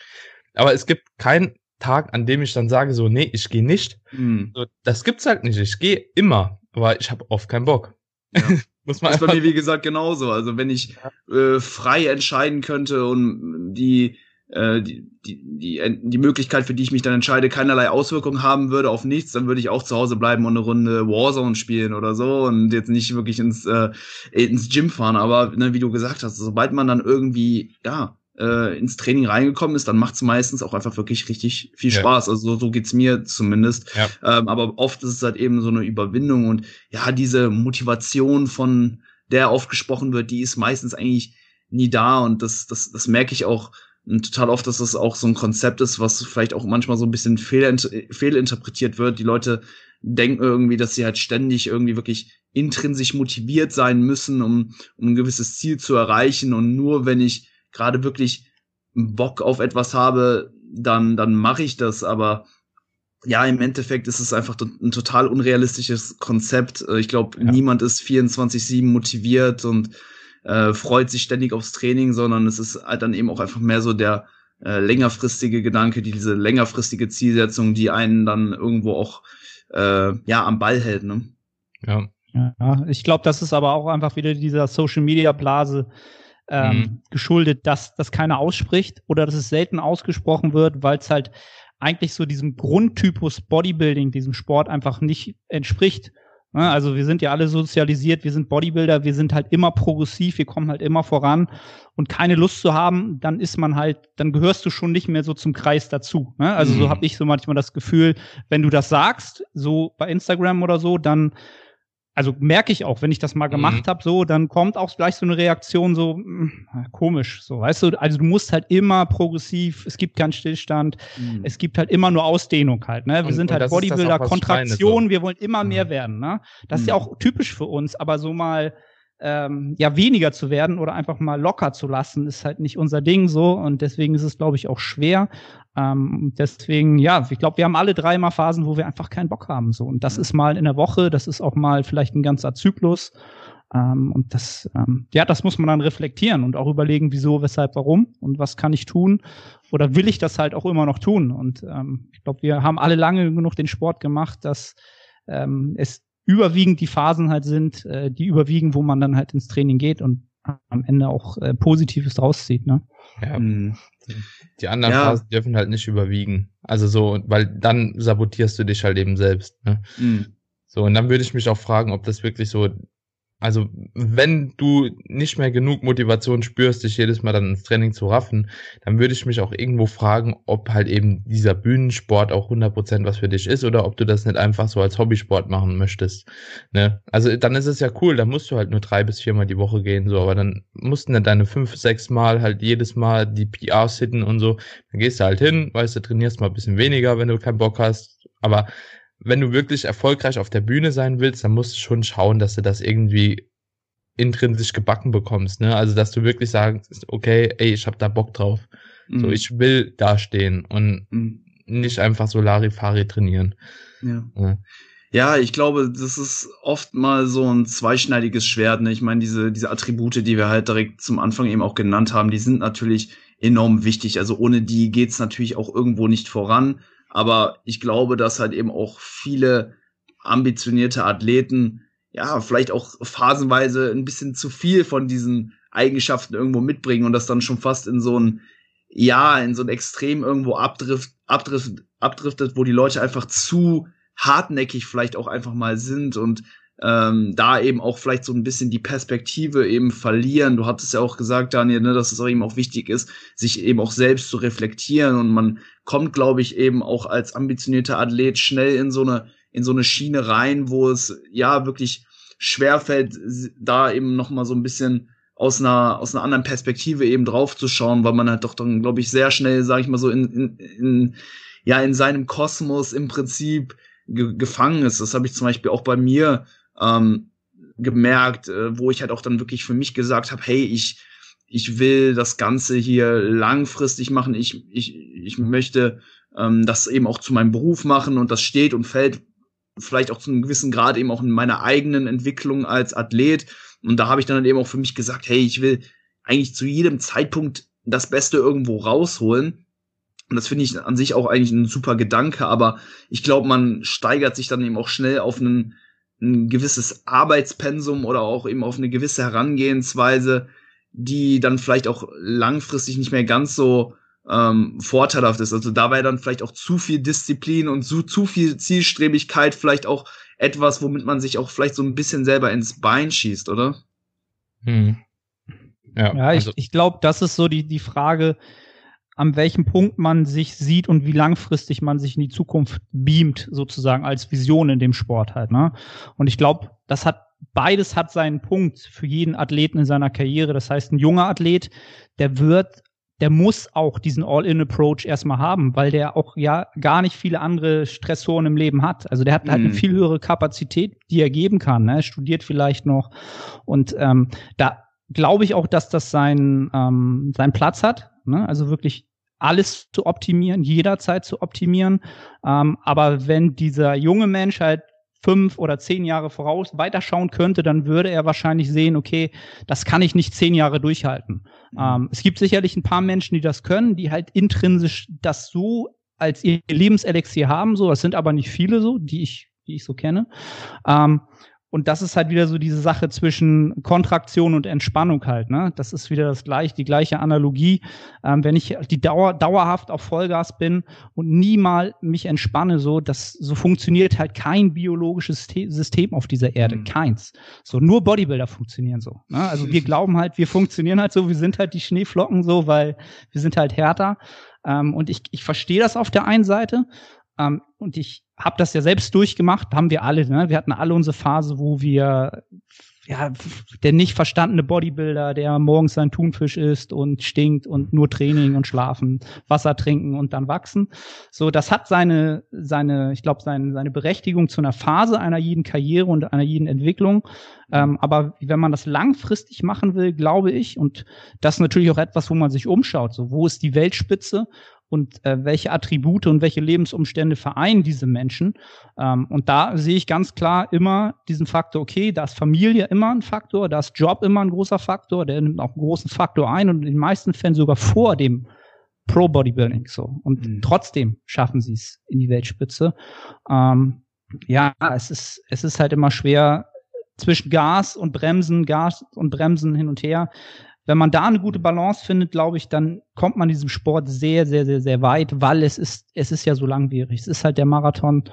aber es gibt keinen Tag, an dem ich dann sage so, nee, ich gehe nicht. Mhm. So, das gibt's halt nicht. Ich gehe immer, aber ich habe oft keinen Bock. Ja. Muss man das ist bei mir, wie gesagt, genauso. Also wenn ich äh, frei entscheiden könnte und die äh, die, die, die, die Möglichkeit, für die ich mich dann entscheide, keinerlei Auswirkungen haben würde auf nichts, dann würde ich auch zu Hause bleiben und eine Runde Warzone spielen oder so und jetzt nicht wirklich ins, äh, ins Gym fahren. Aber ne, wie du gesagt hast, sobald man dann irgendwie, ja, äh, ins Training reingekommen ist, dann macht es meistens auch einfach wirklich richtig viel Spaß. Ja. Also so, so geht's mir zumindest. Ja. Ähm, aber oft ist es halt eben so eine Überwindung und ja, diese Motivation von der oft gesprochen wird, die ist meistens eigentlich nie da und das, das, das merke ich auch und total oft, dass das auch so ein Konzept ist, was vielleicht auch manchmal so ein bisschen fehlinterpretiert wird. Die Leute denken irgendwie, dass sie halt ständig irgendwie wirklich intrinsisch motiviert sein müssen, um, um ein gewisses Ziel zu erreichen. Und nur wenn ich gerade wirklich Bock auf etwas habe, dann, dann mache ich das. Aber ja, im Endeffekt ist es einfach ein total unrealistisches Konzept. Ich glaube, ja. niemand ist 24-7 motiviert und äh, freut sich ständig aufs Training, sondern es ist halt dann eben auch einfach mehr so der äh, längerfristige Gedanke, diese längerfristige Zielsetzung, die einen dann irgendwo auch äh, ja am Ball hält. Ne? Ja. ja ich glaube, das ist aber auch einfach wieder dieser Social Media Blase ähm, mhm. geschuldet, dass das keiner ausspricht oder dass es selten ausgesprochen wird, weil es halt eigentlich so diesem Grundtypus Bodybuilding, diesem Sport einfach nicht entspricht. Ne, also wir sind ja alle sozialisiert, wir sind Bodybuilder, wir sind halt immer progressiv, wir kommen halt immer voran und keine Lust zu haben, dann ist man halt, dann gehörst du schon nicht mehr so zum Kreis dazu. Ne? Also mhm. so habe ich so manchmal das Gefühl, wenn du das sagst, so bei Instagram oder so, dann also merke ich auch, wenn ich das mal gemacht mhm. habe, so, dann kommt auch gleich so eine Reaktion, so mh, hm, komisch, so, weißt du, also du musst halt immer progressiv, es gibt keinen Stillstand, mhm. es gibt halt immer nur Ausdehnung halt, ne? Wir und, sind halt Bodybuilder, Kontraktion, so. wir wollen immer mhm. mehr werden, ne? Das ist ja mhm. auch typisch für uns, aber so mal ähm, ja weniger zu werden oder einfach mal locker zu lassen, ist halt nicht unser Ding so und deswegen ist es, glaube ich, auch schwer. Ähm, deswegen, ja, ich glaube, wir haben alle drei mal Phasen, wo wir einfach keinen Bock haben so und das ist mal in der Woche, das ist auch mal vielleicht ein ganzer Zyklus. Ähm, und das, ähm, ja, das muss man dann reflektieren und auch überlegen, wieso, weshalb, warum und was kann ich tun oder will ich das halt auch immer noch tun. Und ähm, ich glaube, wir haben alle lange genug den Sport gemacht, dass ähm, es überwiegend die Phasen halt sind, äh, die überwiegen, wo man dann halt ins Training geht und am Ende auch äh, Positives draus zieht, ne? Ja. Die anderen ja. Phasen dürfen halt nicht überwiegen. Also so, weil dann sabotierst du dich halt eben selbst. Ne? Mhm. So, und dann würde ich mich auch fragen, ob das wirklich so also wenn du nicht mehr genug Motivation spürst, dich jedes Mal dann ins Training zu raffen, dann würde ich mich auch irgendwo fragen, ob halt eben dieser Bühnensport auch 100% was für dich ist oder ob du das nicht einfach so als Hobbysport machen möchtest. Ne? Also dann ist es ja cool, dann musst du halt nur drei bis viermal die Woche gehen, so, aber dann musst du nicht deine fünf, sechs Mal halt jedes Mal die PRs hitten und so. Dann gehst du halt hin, weißt du, trainierst mal ein bisschen weniger, wenn du keinen Bock hast, aber wenn du wirklich erfolgreich auf der Bühne sein willst, dann musst du schon schauen, dass du das irgendwie intrinsisch gebacken bekommst, ne? Also dass du wirklich sagst, okay, ey, ich hab da Bock drauf. Mhm. So, ich will da stehen und mhm. nicht einfach so Larifari trainieren. Ja. ja. Ja, ich glaube, das ist oft mal so ein zweischneidiges Schwert. Ne? Ich meine, diese, diese Attribute, die wir halt direkt zum Anfang eben auch genannt haben, die sind natürlich enorm wichtig. Also ohne die geht's natürlich auch irgendwo nicht voran. Aber ich glaube, dass halt eben auch viele ambitionierte Athleten ja vielleicht auch phasenweise ein bisschen zu viel von diesen Eigenschaften irgendwo mitbringen und das dann schon fast in so ein ja in so ein Extrem irgendwo abdrift, abdrift, abdriftet, wo die Leute einfach zu hartnäckig vielleicht auch einfach mal sind und ähm, da eben auch vielleicht so ein bisschen die Perspektive eben verlieren. Du hattest ja auch gesagt, Daniel, ne, dass es auch eben auch wichtig ist, sich eben auch selbst zu reflektieren und man kommt, glaube ich, eben auch als ambitionierter Athlet schnell in so eine in so eine Schiene rein, wo es ja wirklich schwerfällt, da eben noch mal so ein bisschen aus einer aus einer anderen Perspektive eben drauf zu schauen, weil man halt doch dann, glaube ich, sehr schnell, sage ich mal so in, in, in ja in seinem Kosmos im Prinzip ge gefangen ist. Das habe ich zum Beispiel auch bei mir ähm, gemerkt, äh, wo ich halt auch dann wirklich für mich gesagt habe, hey, ich, ich will das Ganze hier langfristig machen. Ich, ich, ich möchte ähm, das eben auch zu meinem Beruf machen und das steht und fällt vielleicht auch zu einem gewissen Grad eben auch in meiner eigenen Entwicklung als Athlet. Und da habe ich dann eben auch für mich gesagt, hey, ich will eigentlich zu jedem Zeitpunkt das Beste irgendwo rausholen. Und das finde ich an sich auch eigentlich ein super Gedanke, aber ich glaube, man steigert sich dann eben auch schnell auf einen ein gewisses Arbeitspensum oder auch eben auf eine gewisse Herangehensweise, die dann vielleicht auch langfristig nicht mehr ganz so ähm, vorteilhaft ist. Also da wäre dann vielleicht auch zu viel Disziplin und zu, zu viel Zielstrebigkeit vielleicht auch etwas, womit man sich auch vielleicht so ein bisschen selber ins Bein schießt, oder? Hm. Ja, ja also ich, ich glaube, das ist so die, die Frage, an welchem Punkt man sich sieht und wie langfristig man sich in die Zukunft beamt, sozusagen als Vision in dem Sport halt. Ne? Und ich glaube, das hat beides hat seinen Punkt für jeden Athleten in seiner Karriere. Das heißt, ein junger Athlet, der wird der muss auch diesen All-in-Approach erstmal haben, weil der auch ja gar nicht viele andere Stressoren im Leben hat. Also der hat halt eine mhm. viel höhere Kapazität, die er geben kann. Ne? studiert vielleicht noch. Und ähm, da glaube ich auch, dass das seinen, ähm, seinen Platz hat. Ne? Also wirklich alles zu optimieren, jederzeit zu optimieren. Ähm, aber wenn dieser junge Mensch halt fünf oder zehn Jahre voraus weiterschauen könnte, dann würde er wahrscheinlich sehen, okay, das kann ich nicht zehn Jahre durchhalten. Mhm. Ähm, es gibt sicherlich ein paar Menschen, die das können, die halt intrinsisch das so als ihr Lebenselixier haben, so. Das sind aber nicht viele so, die ich, die ich so kenne. Ähm, und das ist halt wieder so diese Sache zwischen Kontraktion und Entspannung halt. Ne? Das ist wieder das gleiche, die gleiche Analogie. Ähm, wenn ich die Dauer, dauerhaft auf Vollgas bin und nie mal mich entspanne, so das so funktioniert halt kein biologisches System auf dieser Erde, mhm. keins. So nur Bodybuilder funktionieren so. Ne? Also wir glauben halt, wir funktionieren halt so, wir sind halt die Schneeflocken so, weil wir sind halt härter. Ähm, und ich, ich verstehe das auf der einen Seite. Ähm, und ich habe das ja selbst durchgemacht, haben wir alle. Ne? Wir hatten alle unsere Phase, wo wir ja der nicht verstandene Bodybuilder, der morgens sein Thunfisch isst und stinkt und nur Training und Schlafen, Wasser trinken und dann wachsen. So, das hat seine seine, ich glaube, seine seine Berechtigung zu einer Phase einer jeden Karriere und einer jeden Entwicklung. Ähm, aber wenn man das langfristig machen will, glaube ich, und das ist natürlich auch etwas, wo man sich umschaut. So, wo ist die Weltspitze? Und äh, welche Attribute und welche Lebensumstände vereinen diese Menschen. Ähm, und da sehe ich ganz klar immer diesen Faktor, okay, da ist Familie immer ein Faktor, da ist Job immer ein großer Faktor, der nimmt auch einen großen Faktor ein und in den meisten Fällen sogar vor dem Pro Bodybuilding so. Und mhm. trotzdem schaffen sie es in die Weltspitze. Ähm, ja, es ist, es ist halt immer schwer zwischen Gas und Bremsen, Gas und Bremsen hin und her. Wenn man da eine gute Balance findet, glaube ich, dann kommt man diesem Sport sehr, sehr, sehr, sehr weit, weil es ist, es ist ja so langwierig. Es ist halt der Marathon.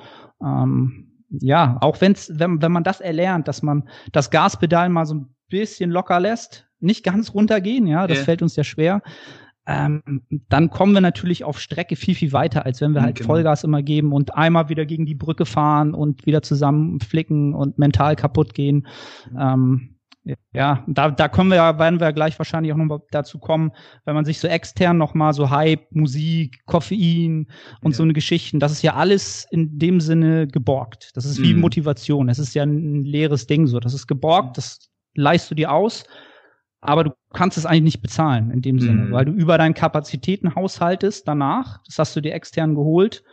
Ähm, ja, auch wenn's, wenn, wenn man das erlernt, dass man das Gaspedal mal so ein bisschen locker lässt, nicht ganz runtergehen, ja, das yeah. fällt uns ja schwer ähm, dann kommen wir natürlich auf Strecke viel, viel weiter, als wenn wir halt genau. Vollgas immer geben und einmal wieder gegen die Brücke fahren und wieder zusammen flicken und mental kaputt gehen. Ähm, ja, da, da können wir ja, werden wir gleich wahrscheinlich auch noch dazu kommen, wenn man sich so extern nochmal so Hype, Musik, Koffein und ja. so eine Geschichten, das ist ja alles in dem Sinne geborgt. Das ist wie mhm. Motivation. Das ist ja ein leeres Ding so. Das ist geborgt, das leist du dir aus aber du kannst es eigentlich nicht bezahlen in dem Sinne, mhm. weil du über deinen Kapazitäten haushaltest danach, das hast du dir extern geholt.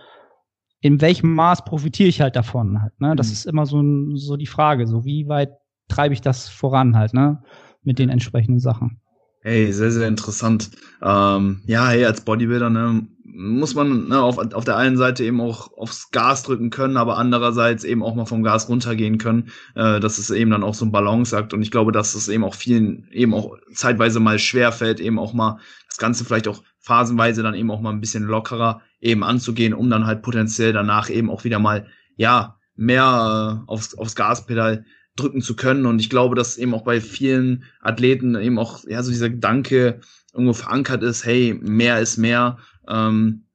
In welchem Maß profitiere ich halt davon halt, ne? Das mhm. ist immer so, so die Frage, so wie weit treibe ich das voran halt, ne? Mit den entsprechenden Sachen. Hey, sehr, sehr interessant. Ähm, ja, hey, als Bodybuilder, ne, muss man ne, auf, auf der einen Seite eben auch aufs Gas drücken können, aber andererseits eben auch mal vom Gas runtergehen können. Äh, dass es eben dann auch so ein Balanceakt. Und ich glaube, dass es eben auch vielen eben auch zeitweise mal schwer fällt, eben auch mal das Ganze vielleicht auch phasenweise dann eben auch mal ein bisschen lockerer eben anzugehen, um dann halt potenziell danach eben auch wieder mal, ja, mehr äh, aufs, aufs Gaspedal drücken zu können. Und ich glaube, dass eben auch bei vielen Athleten eben auch, ja, so dieser Gedanke irgendwo verankert ist, hey, mehr ist mehr. Ähm,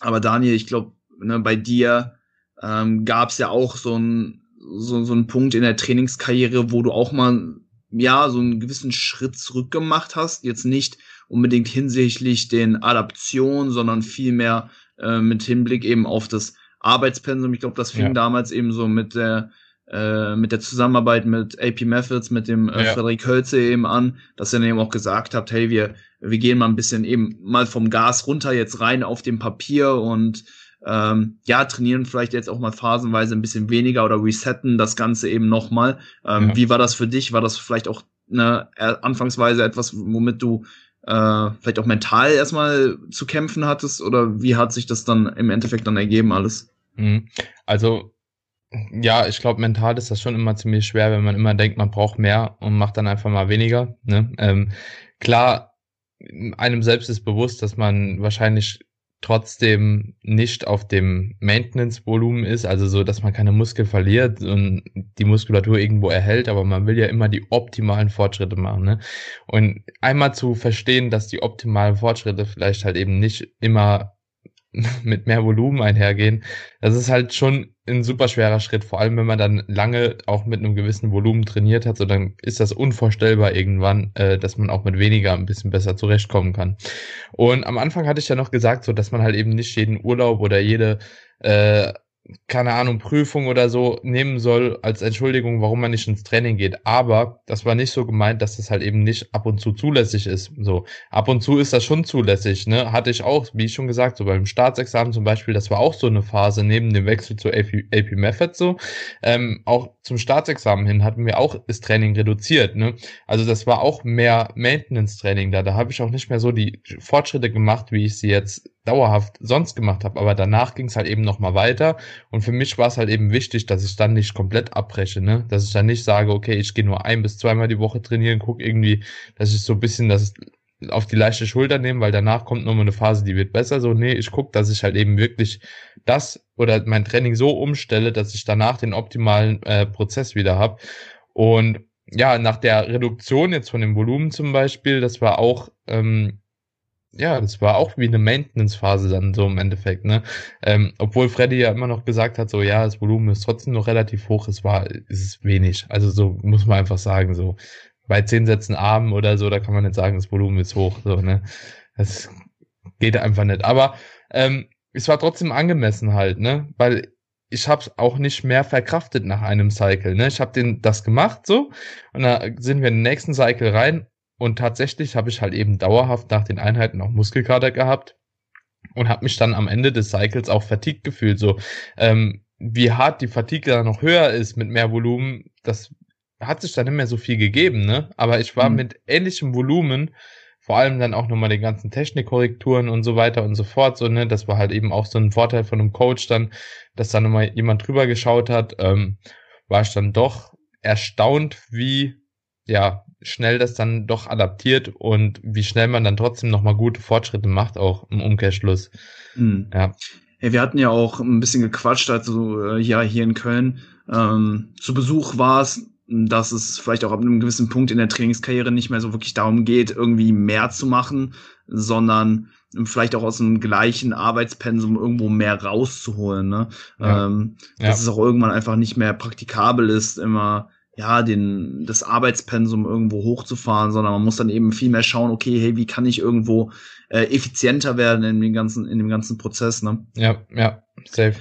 aber Daniel, ich glaube, ne, bei dir ähm, gab es ja auch so ein so, so ein Punkt in der Trainingskarriere, wo du auch mal ja so einen gewissen Schritt zurück gemacht hast. Jetzt nicht unbedingt hinsichtlich den Adaptionen, sondern vielmehr äh, mit Hinblick eben auf das Arbeitspensum. Ich glaube, das fing ja. damals eben so mit der äh, mit der Zusammenarbeit mit AP Methods, mit dem äh, ja. Frederik Hölze eben an, dass ihr dann eben auch gesagt habt, hey, wir, wir gehen mal ein bisschen eben mal vom Gas runter jetzt rein auf dem Papier und ähm, ja, trainieren vielleicht jetzt auch mal phasenweise ein bisschen weniger oder resetten das Ganze eben nochmal. Ähm, ja. Wie war das für dich? War das vielleicht auch eine anfangsweise etwas, womit du äh, vielleicht auch mental erstmal zu kämpfen hattest? Oder wie hat sich das dann im Endeffekt dann ergeben alles? Mhm. Also ja, ich glaube, mental ist das schon immer ziemlich schwer, wenn man immer denkt, man braucht mehr und macht dann einfach mal weniger. Ne? Ähm, klar, einem selbst ist bewusst, dass man wahrscheinlich trotzdem nicht auf dem Maintenance-Volumen ist, also so, dass man keine Muskeln verliert und die Muskulatur irgendwo erhält, aber man will ja immer die optimalen Fortschritte machen. Ne? Und einmal zu verstehen, dass die optimalen Fortschritte vielleicht halt eben nicht immer mit mehr Volumen einhergehen, das ist halt schon ein super schwerer Schritt, vor allem wenn man dann lange auch mit einem gewissen Volumen trainiert hat, so dann ist das unvorstellbar irgendwann, äh, dass man auch mit weniger ein bisschen besser zurechtkommen kann. Und am Anfang hatte ich ja noch gesagt, so dass man halt eben nicht jeden Urlaub oder jede äh, keine Ahnung, Prüfung oder so nehmen soll als Entschuldigung, warum man nicht ins Training geht. Aber das war nicht so gemeint, dass das halt eben nicht ab und zu zulässig ist. So, ab und zu ist das schon zulässig, ne? Hatte ich auch, wie ich schon gesagt, so beim Staatsexamen zum Beispiel, das war auch so eine Phase neben dem Wechsel zu AP, AP Method so. Ähm, auch zum Staatsexamen hin hatten wir auch das Training reduziert, ne? Also das war auch mehr Maintenance-Training da. Da habe ich auch nicht mehr so die Fortschritte gemacht, wie ich sie jetzt dauerhaft sonst gemacht habe. Aber danach ging es halt eben nochmal weiter. Und für mich war es halt eben wichtig, dass ich dann nicht komplett abbreche, ne? Dass ich dann nicht sage, okay, ich gehe nur ein bis zweimal die Woche trainieren, guck irgendwie, dass ich so ein bisschen das auf die leichte Schulter nehme, weil danach kommt nochmal eine Phase, die wird besser. So, nee, ich guck, dass ich halt eben wirklich das oder mein Training so umstelle, dass ich danach den optimalen äh, Prozess wieder habe. Und ja, nach der Reduktion jetzt von dem Volumen zum Beispiel, das war auch ähm, ja, das war auch wie eine Maintenance-Phase dann so im Endeffekt, ne? Ähm, obwohl Freddy ja immer noch gesagt hat, so ja, das Volumen ist trotzdem noch relativ hoch, es war, ist es wenig. Also so muss man einfach sagen, so bei zehn Sätzen Arm oder so, da kann man nicht sagen, das Volumen ist hoch, so, ne? Das geht einfach nicht. Aber ähm, es war trotzdem angemessen halt, ne? Weil ich habe auch nicht mehr verkraftet nach einem Cycle. Ne? Ich habe den das gemacht so und da sind wir in den nächsten Cycle rein und tatsächlich habe ich halt eben dauerhaft nach den Einheiten auch Muskelkater gehabt. und habe mich dann am Ende des Cycles auch fatigued gefühlt. So, ähm, wie hart die Fatigue da noch höher ist mit mehr Volumen, das hat sich dann nicht mehr so viel gegeben, ne? Aber ich war mhm. mit ähnlichem Volumen, vor allem dann auch nochmal die ganzen Technikkorrekturen und so weiter und so fort, so, ne? Das war halt eben auch so ein Vorteil von einem Coach dann, dass da nochmal jemand drüber geschaut hat, ähm, war ich dann doch erstaunt, wie, ja, schnell das dann doch adaptiert und wie schnell man dann trotzdem nochmal gute Fortschritte macht, auch im Umkehrschluss. Mhm. Ja. ja. Wir hatten ja auch ein bisschen gequatscht, also äh, ja, hier in Köln ähm, zu Besuch warst, dass es vielleicht auch ab einem gewissen Punkt in der Trainingskarriere nicht mehr so wirklich darum geht, irgendwie mehr zu machen, sondern vielleicht auch aus dem gleichen Arbeitspensum irgendwo mehr rauszuholen. Ne? Ja. Ähm, ja. Dass es auch irgendwann einfach nicht mehr praktikabel ist, immer ja, den, das Arbeitspensum irgendwo hochzufahren, sondern man muss dann eben viel mehr schauen, okay, hey, wie kann ich irgendwo äh, effizienter werden in dem ganzen, in dem ganzen Prozess, ne? Ja, ja, safe.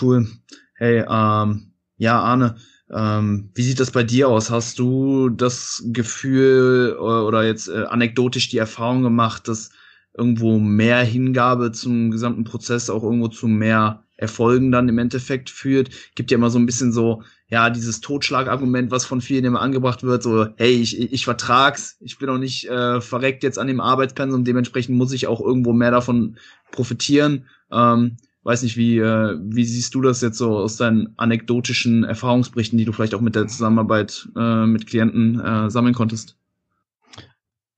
Cool. Hey, ähm, ja, Arne, ähm, wie sieht das bei dir aus? Hast du das Gefühl äh, oder jetzt äh, anekdotisch die Erfahrung gemacht, dass irgendwo mehr Hingabe zum gesamten Prozess auch irgendwo zu mehr Erfolgen dann im Endeffekt führt? Gibt ja immer so ein bisschen so ja, dieses Totschlagargument, was von vielen immer angebracht wird, so, hey, ich, ich vertrag's, ich bin auch nicht äh, verreckt jetzt an dem Arbeitspensum, dementsprechend muss ich auch irgendwo mehr davon profitieren. Ähm, weiß nicht, wie, äh, wie siehst du das jetzt so aus deinen anekdotischen Erfahrungsberichten, die du vielleicht auch mit der Zusammenarbeit äh, mit Klienten äh, sammeln konntest?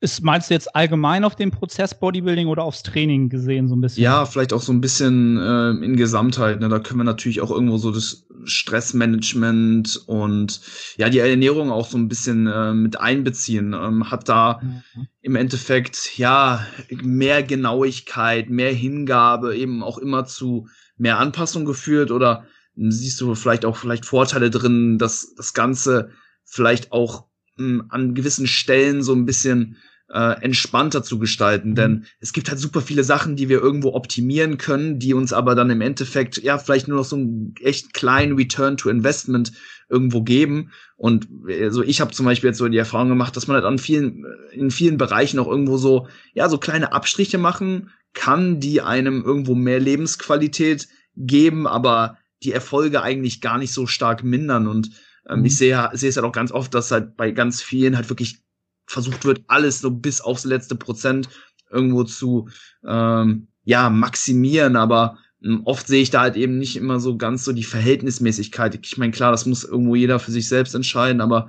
Ist, meinst du jetzt allgemein auf den Prozess Bodybuilding oder aufs Training gesehen so ein bisschen? Ja, vielleicht auch so ein bisschen äh, in Gesamtheit. Ne? Da können wir natürlich auch irgendwo so das Stressmanagement und ja die Ernährung auch so ein bisschen äh, mit einbeziehen. Ähm, hat da mhm. im Endeffekt ja mehr Genauigkeit, mehr Hingabe, eben auch immer zu mehr Anpassung geführt oder siehst du vielleicht auch vielleicht Vorteile drin, dass das Ganze vielleicht auch an gewissen Stellen so ein bisschen äh, entspannter zu gestalten, mhm. denn es gibt halt super viele Sachen, die wir irgendwo optimieren können, die uns aber dann im Endeffekt ja vielleicht nur noch so einen echt kleinen Return to Investment irgendwo geben. Und also ich habe zum Beispiel jetzt so die Erfahrung gemacht, dass man halt an vielen in vielen Bereichen auch irgendwo so ja so kleine Abstriche machen kann, die einem irgendwo mehr Lebensqualität geben, aber die Erfolge eigentlich gar nicht so stark mindern und ähm, mhm. Ich sehe, sehe es halt auch ganz oft, dass halt bei ganz vielen halt wirklich versucht wird, alles so bis aufs letzte Prozent irgendwo zu ähm, ja maximieren, aber ähm, oft sehe ich da halt eben nicht immer so ganz so die Verhältnismäßigkeit. Ich meine, klar, das muss irgendwo jeder für sich selbst entscheiden, aber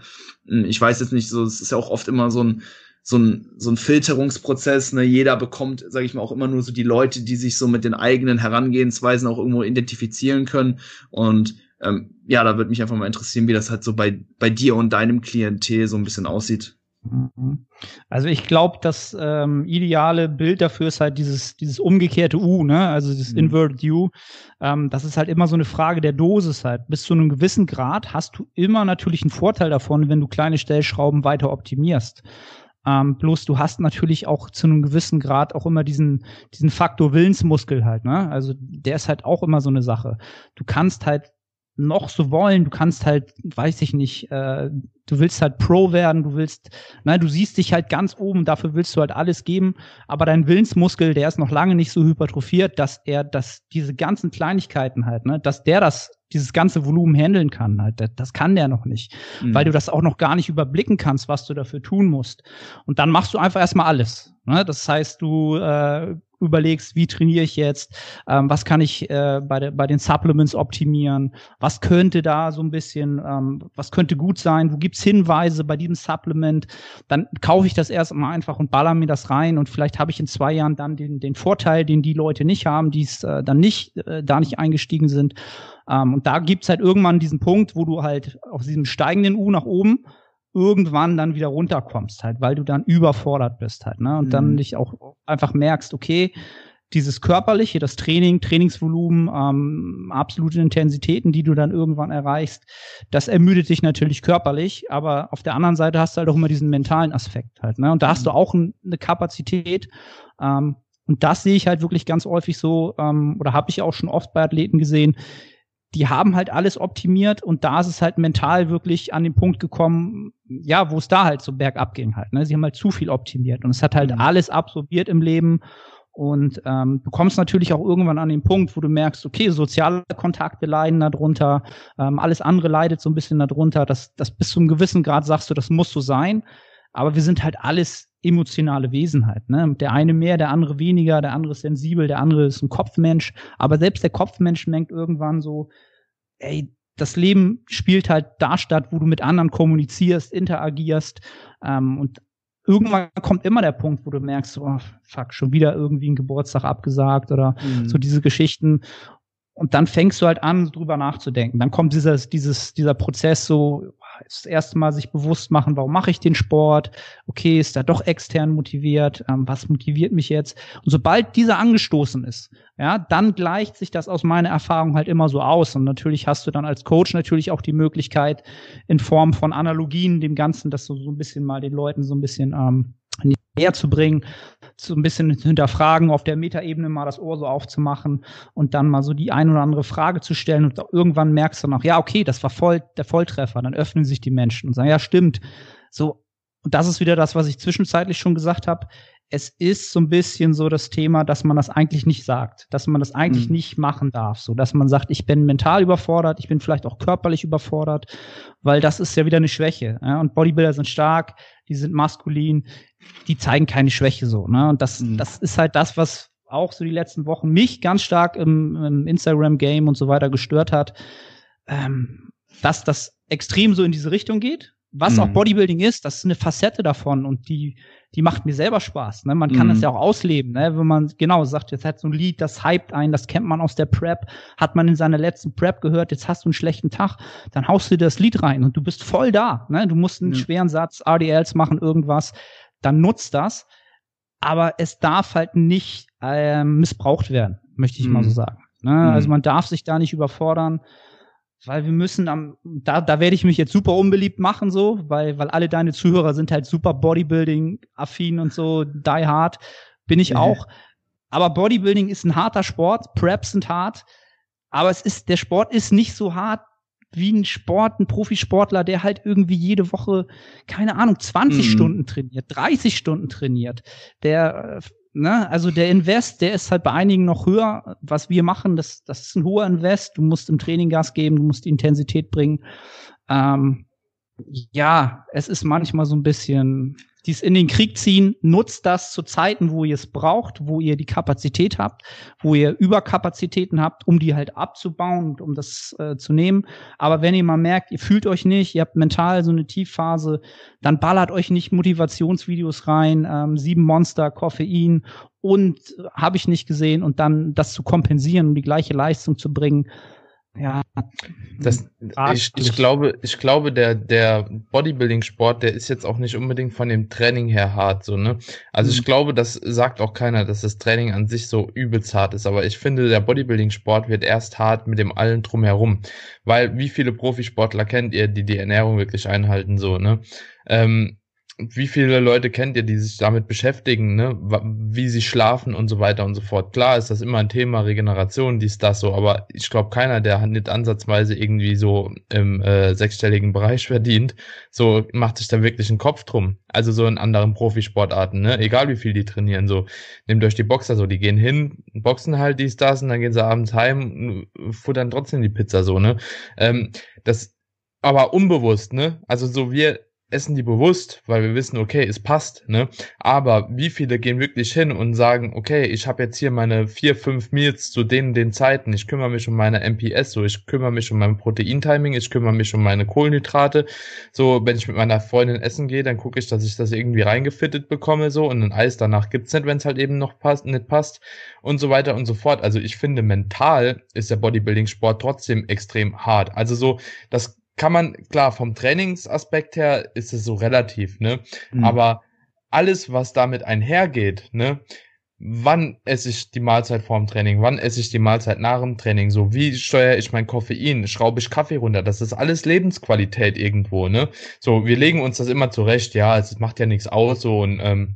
ähm, ich weiß jetzt nicht so, es ist ja auch oft immer so ein so ein, so ein Filterungsprozess. Ne? Jeder bekommt, sage ich mal, auch immer nur so die Leute, die sich so mit den eigenen Herangehensweisen auch irgendwo identifizieren können. Und ähm, ja, da würde mich einfach mal interessieren, wie das halt so bei, bei dir und deinem Klientel so ein bisschen aussieht. Mhm. Also ich glaube, das ähm, ideale Bild dafür ist halt dieses, dieses umgekehrte U, ne? Also dieses mhm. Inverted U. Ähm, das ist halt immer so eine Frage der Dosis halt. Bis zu einem gewissen Grad hast du immer natürlich einen Vorteil davon, wenn du kleine Stellschrauben weiter optimierst. Ähm, bloß du hast natürlich auch zu einem gewissen Grad auch immer diesen, diesen Faktor Willensmuskel halt, ne? Also der ist halt auch immer so eine Sache. Du kannst halt noch so wollen. Du kannst halt, weiß ich nicht, äh, du willst halt Pro werden, du willst, nein, du siehst dich halt ganz oben, dafür willst du halt alles geben, aber dein Willensmuskel, der ist noch lange nicht so hypertrophiert, dass er das, diese ganzen Kleinigkeiten halt, ne, dass der das, dieses ganze Volumen handeln kann halt, das, das kann der noch nicht, mhm. weil du das auch noch gar nicht überblicken kannst, was du dafür tun musst. Und dann machst du einfach erstmal alles. Ne? Das heißt, du äh, überlegst, wie trainiere ich jetzt, ähm, was kann ich äh, bei, de, bei den Supplements optimieren, was könnte da so ein bisschen, ähm, was könnte gut sein, wo gibt's Hinweise bei diesem Supplement, dann kaufe ich das erst mal einfach und baller mir das rein und vielleicht habe ich in zwei Jahren dann den, den Vorteil, den die Leute nicht haben, die es äh, dann nicht, äh, da nicht eingestiegen sind. Ähm, und da gibt's halt irgendwann diesen Punkt, wo du halt auf diesem steigenden U nach oben irgendwann dann wieder runterkommst, halt, weil du dann überfordert bist halt, ne? Und mhm. dann dich auch einfach merkst, okay, dieses körperliche, das Training, Trainingsvolumen, ähm, absolute Intensitäten, die du dann irgendwann erreichst, das ermüdet dich natürlich körperlich, aber auf der anderen Seite hast du halt auch immer diesen mentalen Aspekt halt, ne? Und da hast du mhm. auch ein, eine Kapazität, ähm, und das sehe ich halt wirklich ganz häufig so, ähm, oder habe ich auch schon oft bei Athleten gesehen, die haben halt alles optimiert und da ist es halt mental wirklich an den Punkt gekommen, ja, wo es da halt so bergab ging halt. Ne? Sie haben halt zu viel optimiert und es hat halt mhm. alles absorbiert im Leben Und ähm, du kommst natürlich auch irgendwann an den Punkt, wo du merkst, okay, soziale Kontakte leiden darunter, ähm, alles andere leidet so ein bisschen darunter. Das, das bis zu einem gewissen Grad sagst du, das muss so sein. Aber wir sind halt alles emotionale Wesen halt. Ne? Der eine mehr, der andere weniger, der andere ist sensibel, der andere ist ein Kopfmensch. Aber selbst der Kopfmensch merkt irgendwann so, ey, das Leben spielt halt da statt, wo du mit anderen kommunizierst, interagierst. Ähm, und irgendwann kommt immer der Punkt, wo du merkst, oh, fuck, schon wieder irgendwie ein Geburtstag abgesagt oder mhm. so diese Geschichten. Und dann fängst du halt an, drüber nachzudenken. Dann kommt dieses, dieses, dieser Prozess so, das erste Mal sich bewusst machen, warum mache ich den Sport? Okay, ist da doch extern motiviert? Ähm, was motiviert mich jetzt? Und sobald dieser angestoßen ist, ja, dann gleicht sich das aus meiner Erfahrung halt immer so aus. Und natürlich hast du dann als Coach natürlich auch die Möglichkeit, in Form von Analogien dem Ganzen, das so, so ein bisschen mal den Leuten so ein bisschen ähm, näher zu bringen, so ein bisschen hinterfragen, auf der Metaebene mal das Ohr so aufzumachen und dann mal so die ein oder andere Frage zu stellen und irgendwann merkst du noch, ja, okay, das war voll der Volltreffer, dann öffnen sich die Menschen und sagen, ja, stimmt. So, und das ist wieder das, was ich zwischenzeitlich schon gesagt habe es ist so ein bisschen so das Thema, dass man das eigentlich nicht sagt, dass man das eigentlich mhm. nicht machen darf, so dass man sagt, ich bin mental überfordert, ich bin vielleicht auch körperlich überfordert, weil das ist ja wieder eine Schwäche. Ja? Und Bodybuilder sind stark, die sind maskulin, die zeigen keine Schwäche so. Ne? Und das, mhm. das ist halt das, was auch so die letzten Wochen mich ganz stark im, im Instagram-Game und so weiter gestört hat, ähm, dass das extrem so in diese Richtung geht. Was mhm. auch Bodybuilding ist, das ist eine Facette davon und die die macht mir selber Spaß. Ne? Man kann mhm. das ja auch ausleben, ne? wenn man genau sagt, jetzt hat so ein Lied, das hypt ein, das kennt man aus der Prep, hat man in seiner letzten Prep gehört, jetzt hast du einen schlechten Tag, dann haust du dir das Lied rein und du bist voll da. Ne? Du musst einen mhm. schweren Satz, RDLs machen, irgendwas, dann nutzt das. Aber es darf halt nicht äh, missbraucht werden, möchte ich mhm. mal so sagen. Ne? Also mhm. man darf sich da nicht überfordern weil wir müssen am, da, da werde ich mich jetzt super unbeliebt machen, so, weil, weil alle deine Zuhörer sind halt super Bodybuilding-affin und so, die hard, bin ich mhm. auch. Aber Bodybuilding ist ein harter Sport, Preps sind hart, aber es ist, der Sport ist nicht so hart wie ein Sport, ein Profisportler, der halt irgendwie jede Woche, keine Ahnung, 20 mhm. Stunden trainiert, 30 Stunden trainiert, der äh, ne, also der Invest, der ist halt bei einigen noch höher. Was wir machen, das, das ist ein hoher Invest. Du musst im Training Gas geben, du musst die Intensität bringen. Ähm, ja, es ist manchmal so ein bisschen dies in den Krieg ziehen, nutzt das zu Zeiten, wo ihr es braucht, wo ihr die Kapazität habt, wo ihr Überkapazitäten habt, um die halt abzubauen und um das äh, zu nehmen. Aber wenn ihr mal merkt, ihr fühlt euch nicht, ihr habt mental so eine Tiefphase, dann ballert euch nicht Motivationsvideos rein, ähm, sieben Monster, Koffein und äh, habe ich nicht gesehen und dann das zu kompensieren, um die gleiche Leistung zu bringen ja. Das, ich, ich glaube, ich glaube, der, der Bodybuilding-Sport, der ist jetzt auch nicht unbedingt von dem Training her hart, so, ne? Also ich mhm. glaube, das sagt auch keiner, dass das Training an sich so übelst hart ist, aber ich finde, der Bodybuilding-Sport wird erst hart mit dem allen drumherum. Weil, wie viele Profisportler kennt ihr, die die Ernährung wirklich einhalten, so, ne? Ähm, wie viele Leute kennt ihr, die sich damit beschäftigen, ne? wie sie schlafen und so weiter und so fort. Klar ist das immer ein Thema, Regeneration, dies, das so, aber ich glaube, keiner, der nicht ansatzweise irgendwie so im äh, sechsstelligen Bereich verdient, so macht sich da wirklich einen Kopf drum. Also so in anderen Profisportarten, ne? egal wie viel die trainieren, so. Nehmt euch die Boxer so, die gehen hin, boxen halt dies, das und dann gehen sie abends heim, futtern trotzdem die Pizza so, ne. Ähm, das aber unbewusst, ne? Also so wir essen die bewusst, weil wir wissen, okay, es passt, ne? Aber wie viele gehen wirklich hin und sagen, okay, ich habe jetzt hier meine vier, fünf Meals zu den den Zeiten, ich kümmere mich um meine MPS, so ich kümmere mich um mein Proteintiming, ich kümmere mich um meine Kohlenhydrate. So, wenn ich mit meiner Freundin essen gehe, dann gucke ich, dass ich das irgendwie reingefittet bekomme, so und ein Eis danach gibt's nicht, wenn es halt eben noch passt, nicht passt und so weiter und so fort. Also ich finde, mental ist der Bodybuilding-Sport trotzdem extrem hart. Also so, das kann man, klar, vom Trainingsaspekt her ist es so relativ, ne? Mhm. Aber alles, was damit einhergeht, ne? Wann esse ich die Mahlzeit vorm Training? Wann esse ich die Mahlzeit nach dem Training? So, wie steuere ich mein Koffein? Schraube ich Kaffee runter? Das ist alles Lebensqualität irgendwo, ne? So, wir legen uns das immer zurecht, ja, es macht ja nichts aus, so, und, ähm,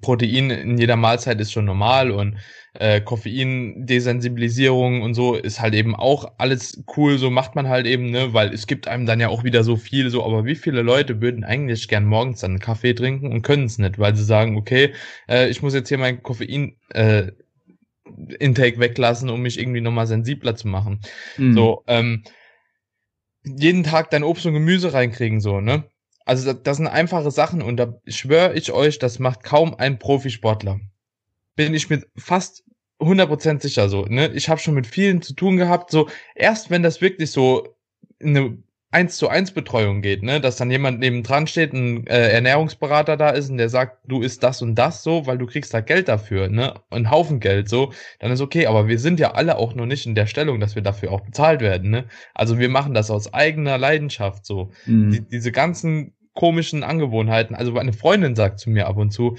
Protein in jeder Mahlzeit ist schon normal und äh, Koffein-Desensibilisierung und so ist halt eben auch alles cool, so macht man halt eben, ne, weil es gibt einem dann ja auch wieder so viel, so, aber wie viele Leute würden eigentlich gern morgens dann einen Kaffee trinken und können es nicht, weil sie sagen, okay, äh, ich muss jetzt hier mein Koffein äh, Intake weglassen, um mich irgendwie nochmal sensibler zu machen. Mhm. So, ähm, jeden Tag dein Obst und Gemüse reinkriegen, so, ne? Also das, das sind einfache Sachen und da schwöre ich euch, das macht kaum ein Profisportler. Bin ich mir fast 100% sicher so, ne? Ich habe schon mit vielen zu tun gehabt, so erst wenn das wirklich so eine eins zu eins Betreuung geht, ne, dass dann jemand nebendran steht, ein äh, Ernährungsberater da ist und der sagt, du isst das und das so, weil du kriegst da Geld dafür, ne, einen Haufen Geld so, dann ist okay, aber wir sind ja alle auch noch nicht in der Stellung, dass wir dafür auch bezahlt werden, ne? Also wir machen das aus eigener Leidenschaft so. Mhm. Die, diese ganzen komischen Angewohnheiten, also meine Freundin sagt zu mir ab und zu,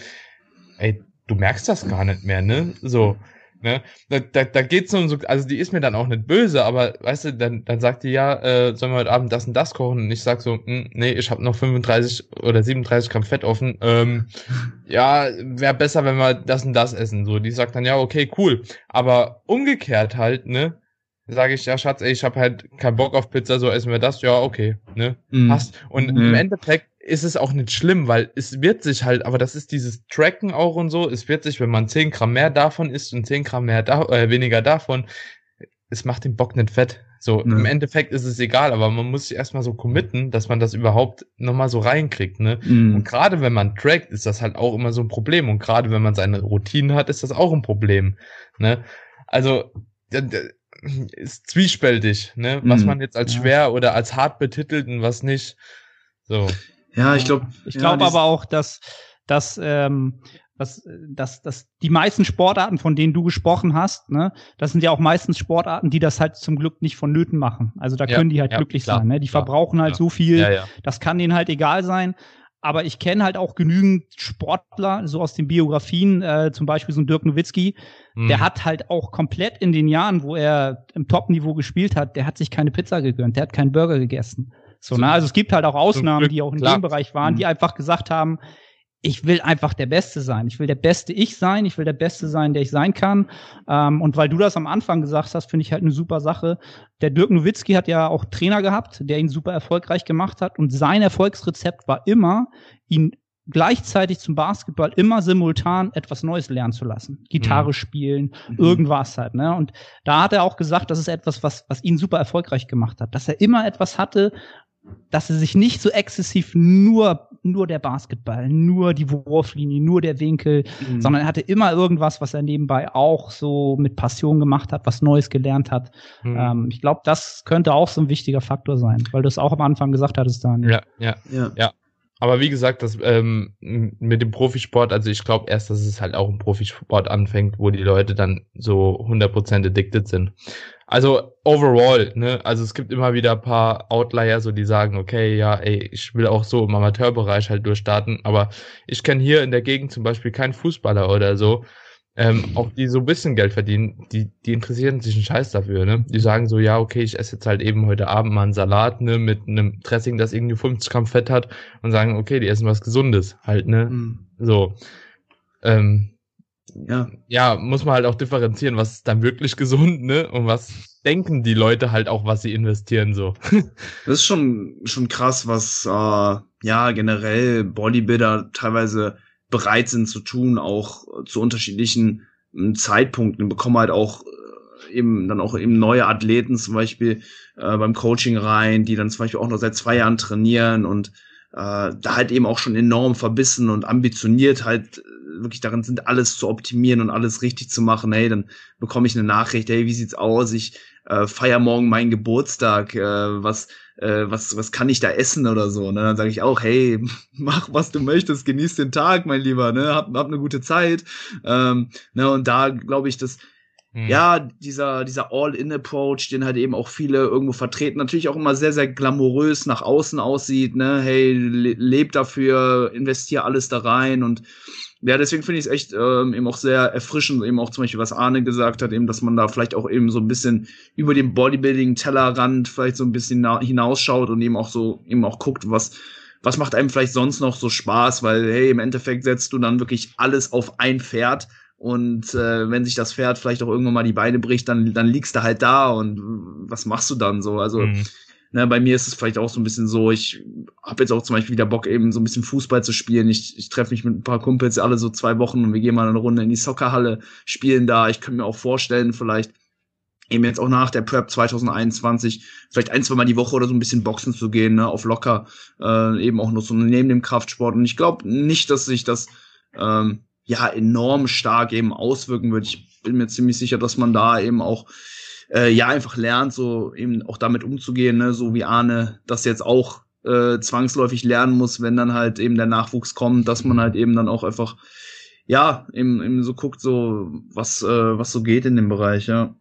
ey, du merkst das gar nicht mehr, ne? So. Ne? Da, da, da geht's um so, also die ist mir dann auch nicht böse, aber weißt du, dann, dann sagt die ja, äh, sollen wir heute Abend das und das kochen? Und ich sag so, hm, nee, ich habe noch 35 oder 37 Gramm Fett offen. Ähm, ja, wäre besser, wenn wir das und das essen. So, die sagt dann ja, okay, cool. Aber umgekehrt halt, ne? Sage ich, ja, Schatz, ey, ich habe halt keinen Bock auf Pizza, so essen wir das, ja, okay, ne? Mhm. Passt. Und mhm. im Endeffekt ist es auch nicht schlimm, weil es wird sich halt, aber das ist dieses Tracken auch und so, es wird sich, wenn man 10 Gramm mehr davon isst und 10 Gramm mehr da, äh, weniger davon, es macht den Bock nicht fett. So, ne. im Endeffekt ist es egal, aber man muss sich erstmal so committen, dass man das überhaupt nochmal so reinkriegt, ne? Mm. Und gerade wenn man trackt, ist das halt auch immer so ein Problem. Und gerade wenn man seine Routinen hat, ist das auch ein Problem, ne? Also, ist zwiespältig, ne? Was mm. man jetzt als schwer oder als hart betitelt und was nicht. So. Ja, ich glaube. Ich glaube ja, aber auch, dass, dass, ähm, dass, dass, dass die meisten Sportarten, von denen du gesprochen hast, ne, das sind ja auch meistens Sportarten, die das halt zum Glück nicht vonnöten machen. Also da ja, können die halt ja, glücklich klar, sein. Ne? Die klar, verbrauchen halt klar. so viel, das kann denen halt egal sein. Aber ich kenne halt auch genügend Sportler, so aus den Biografien, äh, zum Beispiel so ein Dirk Nowitzki, mhm. der hat halt auch komplett in den Jahren, wo er im Top-Niveau gespielt hat, der hat sich keine Pizza gegönnt, der hat keinen Burger gegessen. So, ne? Also es gibt halt auch Ausnahmen, Glück, die auch in klar. dem Bereich waren, die mhm. einfach gesagt haben, ich will einfach der Beste sein. Ich will der beste Ich sein. Ich will der Beste sein, der ich sein kann. Ähm, und weil du das am Anfang gesagt hast, finde ich halt eine super Sache. Der Dirk Nowitzki hat ja auch Trainer gehabt, der ihn super erfolgreich gemacht hat. Und sein Erfolgsrezept war immer, ihn gleichzeitig zum Basketball immer simultan etwas Neues lernen zu lassen. Gitarre mhm. spielen, mhm. irgendwas halt, ne? Und da hat er auch gesagt, das ist etwas, was, was ihn super erfolgreich gemacht hat. Dass er immer etwas hatte, dass er sich nicht so exzessiv nur nur der Basketball, nur die Wurflinie, nur der Winkel, mhm. sondern er hatte immer irgendwas, was er nebenbei auch so mit Passion gemacht hat, was Neues gelernt hat. Mhm. Ähm, ich glaube, das könnte auch so ein wichtiger Faktor sein, weil du es auch am Anfang gesagt hattest, Daniel. Ja, ja, ja. ja. Aber wie gesagt, das ähm, mit dem Profisport, also ich glaube erst, dass es halt auch im Profisport anfängt, wo die Leute dann so 100% addicted sind. Also overall, ne, also es gibt immer wieder ein paar Outlier, so die sagen, okay, ja, ey, ich will auch so im Amateurbereich halt durchstarten, aber ich kenne hier in der Gegend zum Beispiel keinen Fußballer oder so, ähm, auch die so ein bisschen Geld verdienen, die, die interessieren sich einen Scheiß dafür, ne? Die sagen so, ja, okay, ich esse jetzt halt eben heute Abend mal einen Salat, ne, mit einem Dressing, das irgendwie 50 Gramm Fett hat und sagen, okay, die essen was Gesundes, halt, ne? Mhm. So. Ähm, ja. ja, muss man halt auch differenzieren, was ist dann wirklich gesund, ne? Und was denken die Leute halt auch, was sie investieren, so. das ist schon, schon krass, was, äh, ja, generell Bodybuilder teilweise bereit sind zu tun, auch zu unterschiedlichen ähm, Zeitpunkten, bekommen halt auch äh, eben dann auch eben neue Athleten zum Beispiel äh, beim Coaching rein, die dann zum Beispiel auch noch seit zwei Jahren trainieren und äh, da halt eben auch schon enorm verbissen und ambitioniert halt wirklich darin sind, alles zu optimieren und alles richtig zu machen. Hey, dann bekomme ich eine Nachricht, hey, wie sieht's aus? Ich äh, feier morgen meinen Geburtstag, äh, was äh, was, was kann ich da essen oder so. Ne? Dann sage ich auch, hey, mach was du möchtest, genieß den Tag, mein Lieber, ne? hab, hab eine gute Zeit. Ähm, ne? Und da glaube ich, dass hm. ja, dieser, dieser All-In-Approach, den halt eben auch viele irgendwo vertreten, natürlich auch immer sehr, sehr glamourös nach außen aussieht, ne, hey, le leb dafür, investier alles da rein und ja, deswegen finde ich es echt ähm, eben auch sehr erfrischend, eben auch zum Beispiel, was Arne gesagt hat, eben, dass man da vielleicht auch eben so ein bisschen über den Bodybuilding-Tellerrand vielleicht so ein bisschen hinausschaut und eben auch so eben auch guckt, was was macht einem vielleicht sonst noch so Spaß, weil hey, im Endeffekt setzt du dann wirklich alles auf ein Pferd und äh, wenn sich das Pferd vielleicht auch irgendwann mal die Beine bricht, dann, dann liegst du halt da und was machst du dann so? Also mhm. Ne, bei mir ist es vielleicht auch so ein bisschen so, ich habe jetzt auch zum Beispiel wieder Bock, eben so ein bisschen Fußball zu spielen. Ich, ich treffe mich mit ein paar Kumpels alle so zwei Wochen und wir gehen mal eine Runde in die Soccerhalle, spielen da. Ich könnte mir auch vorstellen, vielleicht eben jetzt auch nach der Prep 2021 vielleicht ein, zwei Mal die Woche oder so ein bisschen Boxen zu gehen, ne, auf locker, äh, eben auch nur so neben dem Kraftsport. Und ich glaube nicht, dass sich das ähm, ja enorm stark eben auswirken wird. Ich bin mir ziemlich sicher, dass man da eben auch äh, ja einfach lernt, so eben auch damit umzugehen, ne, so wie Arne das jetzt auch äh, zwangsläufig lernen muss, wenn dann halt eben der Nachwuchs kommt, dass man halt eben dann auch einfach ja eben, eben so guckt, so was äh, was so geht in dem Bereich, ja.